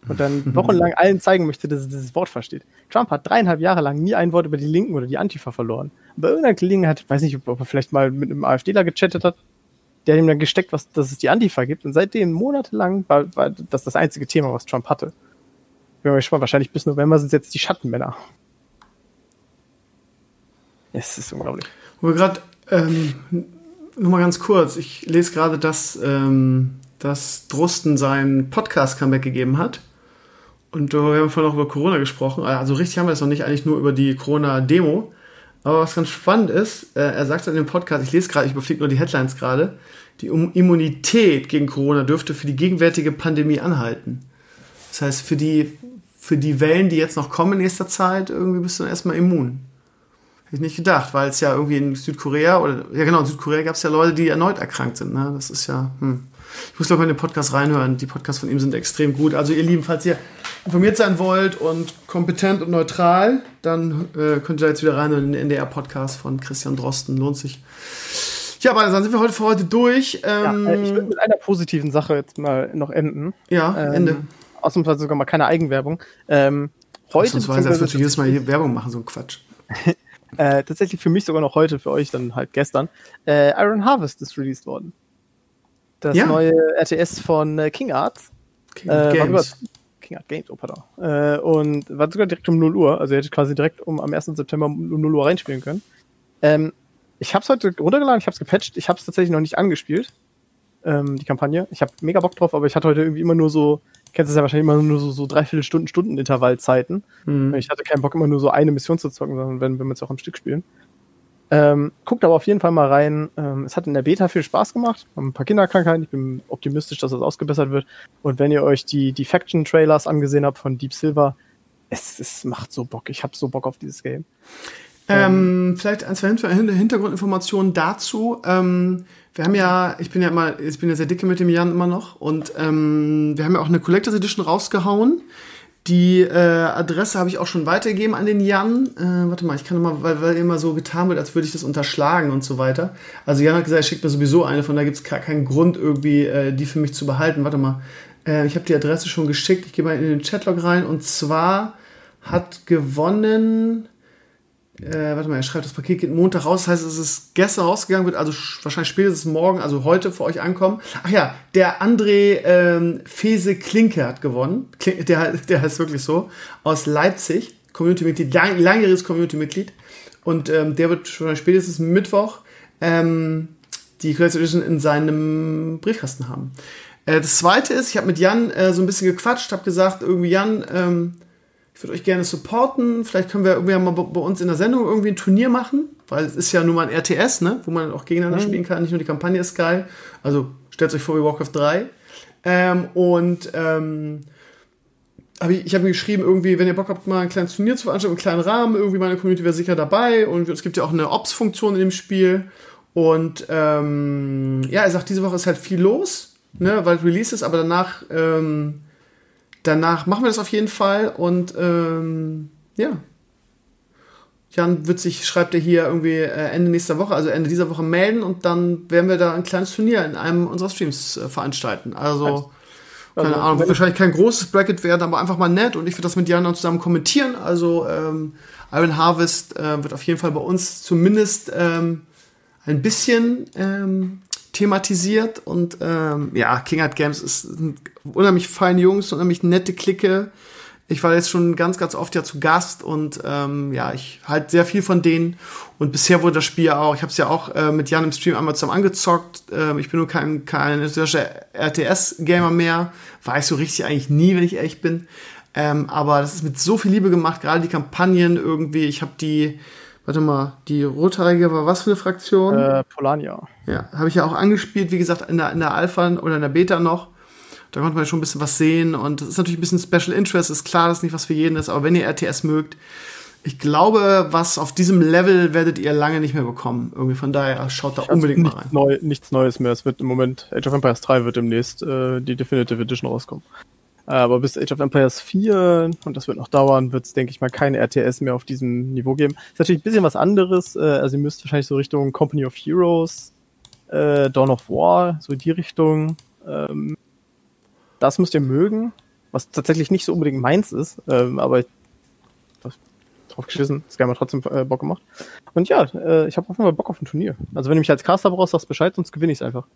Speaker 3: Und dann <laughs> wochenlang allen zeigen möchte, dass er dieses Wort versteht. Trump hat dreieinhalb Jahre lang nie ein Wort über die Linken oder die Antifa verloren. bei irgendeiner Gelegenheit, weiß nicht, ob er vielleicht mal mit einem AfDler gechattet hat, der hat ihm dann gesteckt, was, dass es die Antifa gibt. Und seitdem monatelang war, war das das einzige Thema, was Trump hatte. Bin mal gespannt, wahrscheinlich bis November sind es jetzt die Schattenmänner. Es ist unglaublich.
Speaker 2: Wo wir gerade, ähm, nur mal ganz kurz, ich lese gerade, dass, ähm, dass Drosten seinen Podcast-Comeback gegeben hat. Und wir haben vorhin auch über Corona gesprochen. Also richtig haben wir es noch nicht, eigentlich nur über die Corona-Demo. Aber was ganz spannend ist, äh, er sagt in dem Podcast, ich lese gerade, ich überfliege nur die Headlines gerade, die Immunität gegen Corona dürfte für die gegenwärtige Pandemie anhalten. Das heißt, für die, für die Wellen, die jetzt noch kommen in nächster Zeit, irgendwie bist du dann erstmal immun. Hätte ich nicht gedacht, weil es ja irgendwie in Südkorea oder, ja genau, in Südkorea gab es ja Leute, die erneut erkrankt sind. Ne? Das ist ja, hm. Ich muss glaube ich in den Podcast reinhören. Die Podcasts von ihm sind extrem gut. Also ihr Lieben, falls ihr informiert sein wollt und kompetent und neutral, dann äh, könnt ihr da jetzt wieder rein in den NDR-Podcast von Christian Drosten. Lohnt sich. Ja, aber dann sind wir heute für heute durch.
Speaker 3: Ähm, ja, äh, ich würde mit einer positiven Sache jetzt mal noch enden.
Speaker 2: Ja, ähm, Ende.
Speaker 3: Ausnahmsweise sogar mal keine Eigenwerbung. Ähm,
Speaker 2: heute. Ausnahmsweise, als würdest du jedes Mal hier Werbung machen, so ein Quatsch. <laughs>
Speaker 3: äh, tatsächlich für mich sogar noch heute, für euch dann halt gestern. Äh, Iron Harvest ist released worden. Das ja. neue RTS von äh, King Arts. King äh, Games. King Art Games, oh pardon. Äh, und war sogar direkt um 0 Uhr. Also ihr hättet quasi direkt um am 1. September um 0 Uhr reinspielen können. Ähm, ich habe es heute runtergeladen, ich habe es gepatcht. Ich habe es tatsächlich noch nicht angespielt, ähm, die Kampagne. Ich habe mega Bock drauf, aber ich hatte heute irgendwie immer nur so, kennst es ja wahrscheinlich immer nur so, so dreiviertel Stunden, Stunden Intervallzeiten. Mhm. Ich hatte keinen Bock, immer nur so eine Mission zu zocken, sondern wenn, wenn wir es auch am Stück spielen. Ähm, guckt aber auf jeden Fall mal rein. Ähm, es hat in der Beta viel Spaß gemacht. Haben ein paar Kinderkrankheiten. Ich bin optimistisch, dass das ausgebessert wird. Und wenn ihr euch die, die Faction-Trailers angesehen habt von Deep Silver, es, es macht so Bock. Ich habe so Bock auf dieses Game.
Speaker 2: Ähm, vielleicht ein, zwei Hintergrundinformationen dazu. Ähm, wir haben ja, ich bin ja immer, ich bin ja sehr dicke mit dem Jan immer noch und ähm, wir haben ja auch eine Collectors Edition rausgehauen. Die äh, Adresse habe ich auch schon weitergegeben an den Jan. Äh, warte mal, ich kann mal, weil, weil immer so getan wird, als würde ich das unterschlagen und so weiter. Also Jan hat gesagt, er schickt mir sowieso eine, von da gibt es keinen Grund, irgendwie äh, die für mich zu behalten. Warte mal, äh, ich habe die Adresse schon geschickt. Ich gehe mal in den Chatlog rein und zwar hat gewonnen äh, warte mal, er schreibt, das Paket geht Montag raus, das heißt, es ist gestern rausgegangen, wird also wahrscheinlich spätestens morgen, also heute für euch ankommen. Ach ja, der André ähm, Fese Klinke hat gewonnen. Der, der heißt wirklich so. Aus Leipzig, Community-Mitglied, lang, langjähriges Community-Mitglied. Und ähm, der wird schon spätestens Mittwoch ähm, die Collector Edition in seinem Briefkasten haben. Äh, das zweite ist, ich habe mit Jan äh, so ein bisschen gequatscht, habe gesagt, irgendwie Jan, ähm, ich würde euch gerne supporten. Vielleicht können wir irgendwie mal bei uns in der Sendung irgendwie ein Turnier machen, weil es ist ja nun mal ein RTS, ne? wo man auch gegeneinander mhm. spielen kann. Nicht nur die Kampagne ist geil. Also stellt euch vor wie Warcraft 3. Ähm, und ähm, hab ich, ich habe mir geschrieben, irgendwie, wenn ihr Bock habt, mal ein kleines Turnier zu veranstalten, einen kleinen Rahmen, irgendwie meine Community wäre sicher dabei. Und es gibt ja auch eine Ops-Funktion in dem Spiel. Und ähm, ja, er sagt, diese Woche ist halt viel los, ne, weil Release ist, aber danach ähm, danach machen wir das auf jeden Fall und ähm, ja, Jan wird sich, schreibt er hier irgendwie äh, Ende nächster Woche, also Ende dieser Woche melden und dann werden wir da ein kleines Turnier in einem unserer Streams äh, veranstalten. Also, also keine Ahnung, wird wahrscheinlich kein großes Bracket werden, aber einfach mal nett und ich würde das mit Jan dann zusammen kommentieren. Also ähm, Iron Harvest äh, wird auf jeden Fall bei uns zumindest ähm, ein bisschen ähm, thematisiert und ähm, ja, King Art Games ist unheimlich feine Jungs, unheimlich nette Clique. Ich war jetzt schon ganz, ganz oft ja zu Gast und ähm, ja, ich halte sehr viel von denen. Und bisher wurde das Spiel auch, ich habe es ja auch äh, mit Jan im Stream einmal zusammen angezockt. Ähm, ich bin nur kein, kein RTS-Gamer mehr. War ich so richtig eigentlich nie, wenn ich ehrlich bin. Ähm, aber das ist mit so viel Liebe gemacht, gerade die Kampagnen irgendwie. Ich habe die, warte mal, die Rothaarige war was für eine Fraktion?
Speaker 3: Äh, Polania.
Speaker 2: Ja, habe ich ja auch angespielt, wie gesagt, in der, in der Alpha oder in der Beta noch. Da konnte man schon ein bisschen was sehen und es ist natürlich ein bisschen Special Interest, ist klar, dass nicht was für jeden ist, aber wenn ihr RTS mögt, ich glaube, was auf diesem Level werdet ihr lange nicht mehr bekommen. Irgendwie von daher schaut da ich unbedingt mal rein.
Speaker 3: Neu, nichts Neues mehr. Es wird im Moment, Age of Empires 3 wird demnächst äh, die Definitive Edition rauskommen. Aber bis Age of Empires 4, und das wird noch dauern, wird es, denke ich mal, keine RTS mehr auf diesem Niveau geben. Ist natürlich ein bisschen was anderes. Äh, also ihr müsst wahrscheinlich so Richtung Company of Heroes, äh, Dawn of War, so die Richtung. Ähm, das müsst ihr mögen, was tatsächlich nicht so unbedingt meins ist, ähm, aber ich, drauf geschissen, das hat trotzdem äh, Bock gemacht. Und ja, äh, ich habe Fall Bock auf ein Turnier. Also wenn du mich als Caster brauchst, sagst Bescheid, sonst gewinne ich es einfach.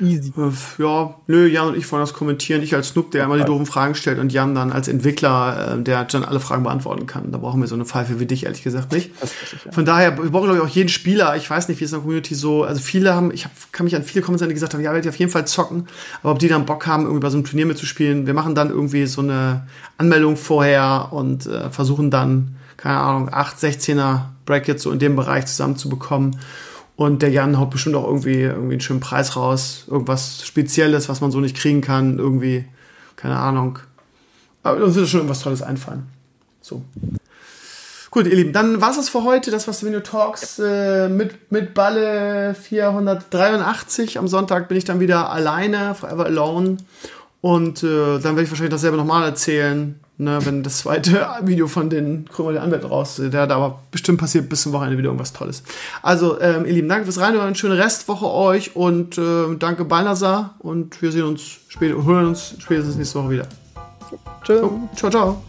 Speaker 2: Easy. Äh, ja, nö, Jan und ich wollen das kommentieren. Ich als Snoop, der immer die doofen Fragen stellt und Jan dann als Entwickler, äh, der dann alle Fragen beantworten kann. Da brauchen wir so eine Pfeife wie dich, ehrlich gesagt, nicht. Ich, ja. Von daher, wir brauchen, glaube ich, auch jeden Spieler. Ich weiß nicht, wie es in der Community so, also viele haben, ich hab, kann mich an viele Kommentare, die gesagt haben, ja, werde ich auf jeden Fall zocken. Aber ob die dann Bock haben, irgendwie bei so einem Turnier mitzuspielen, wir machen dann irgendwie so eine Anmeldung vorher und äh, versuchen dann, keine Ahnung, 8, 16er Brackets so in dem Bereich zusammenzubekommen. Und der Jan haut bestimmt auch irgendwie, irgendwie einen schönen Preis raus. Irgendwas Spezielles, was man so nicht kriegen kann. Irgendwie, keine Ahnung. Aber uns wird schon irgendwas Tolles einfallen. So. Gut, ihr Lieben, dann war es für heute. Das war Stevenio Talks äh, mit, mit Balle 483. Am Sonntag bin ich dann wieder alleine, forever alone. Und äh, dann werde ich wahrscheinlich dasselbe nochmal erzählen ne, wenn das zweite <laughs> Video von den Krümmer der Anwälte raus, der da aber bestimmt passiert bis zum Wochenende wieder irgendwas Tolles. Also, ähm, ihr Lieben, danke fürs Reinhören, eine schöne Restwoche euch und äh, danke Balnasar und wir sehen uns später, hören uns spätestens nächste Woche wieder. Ciao. Ciao, ciao.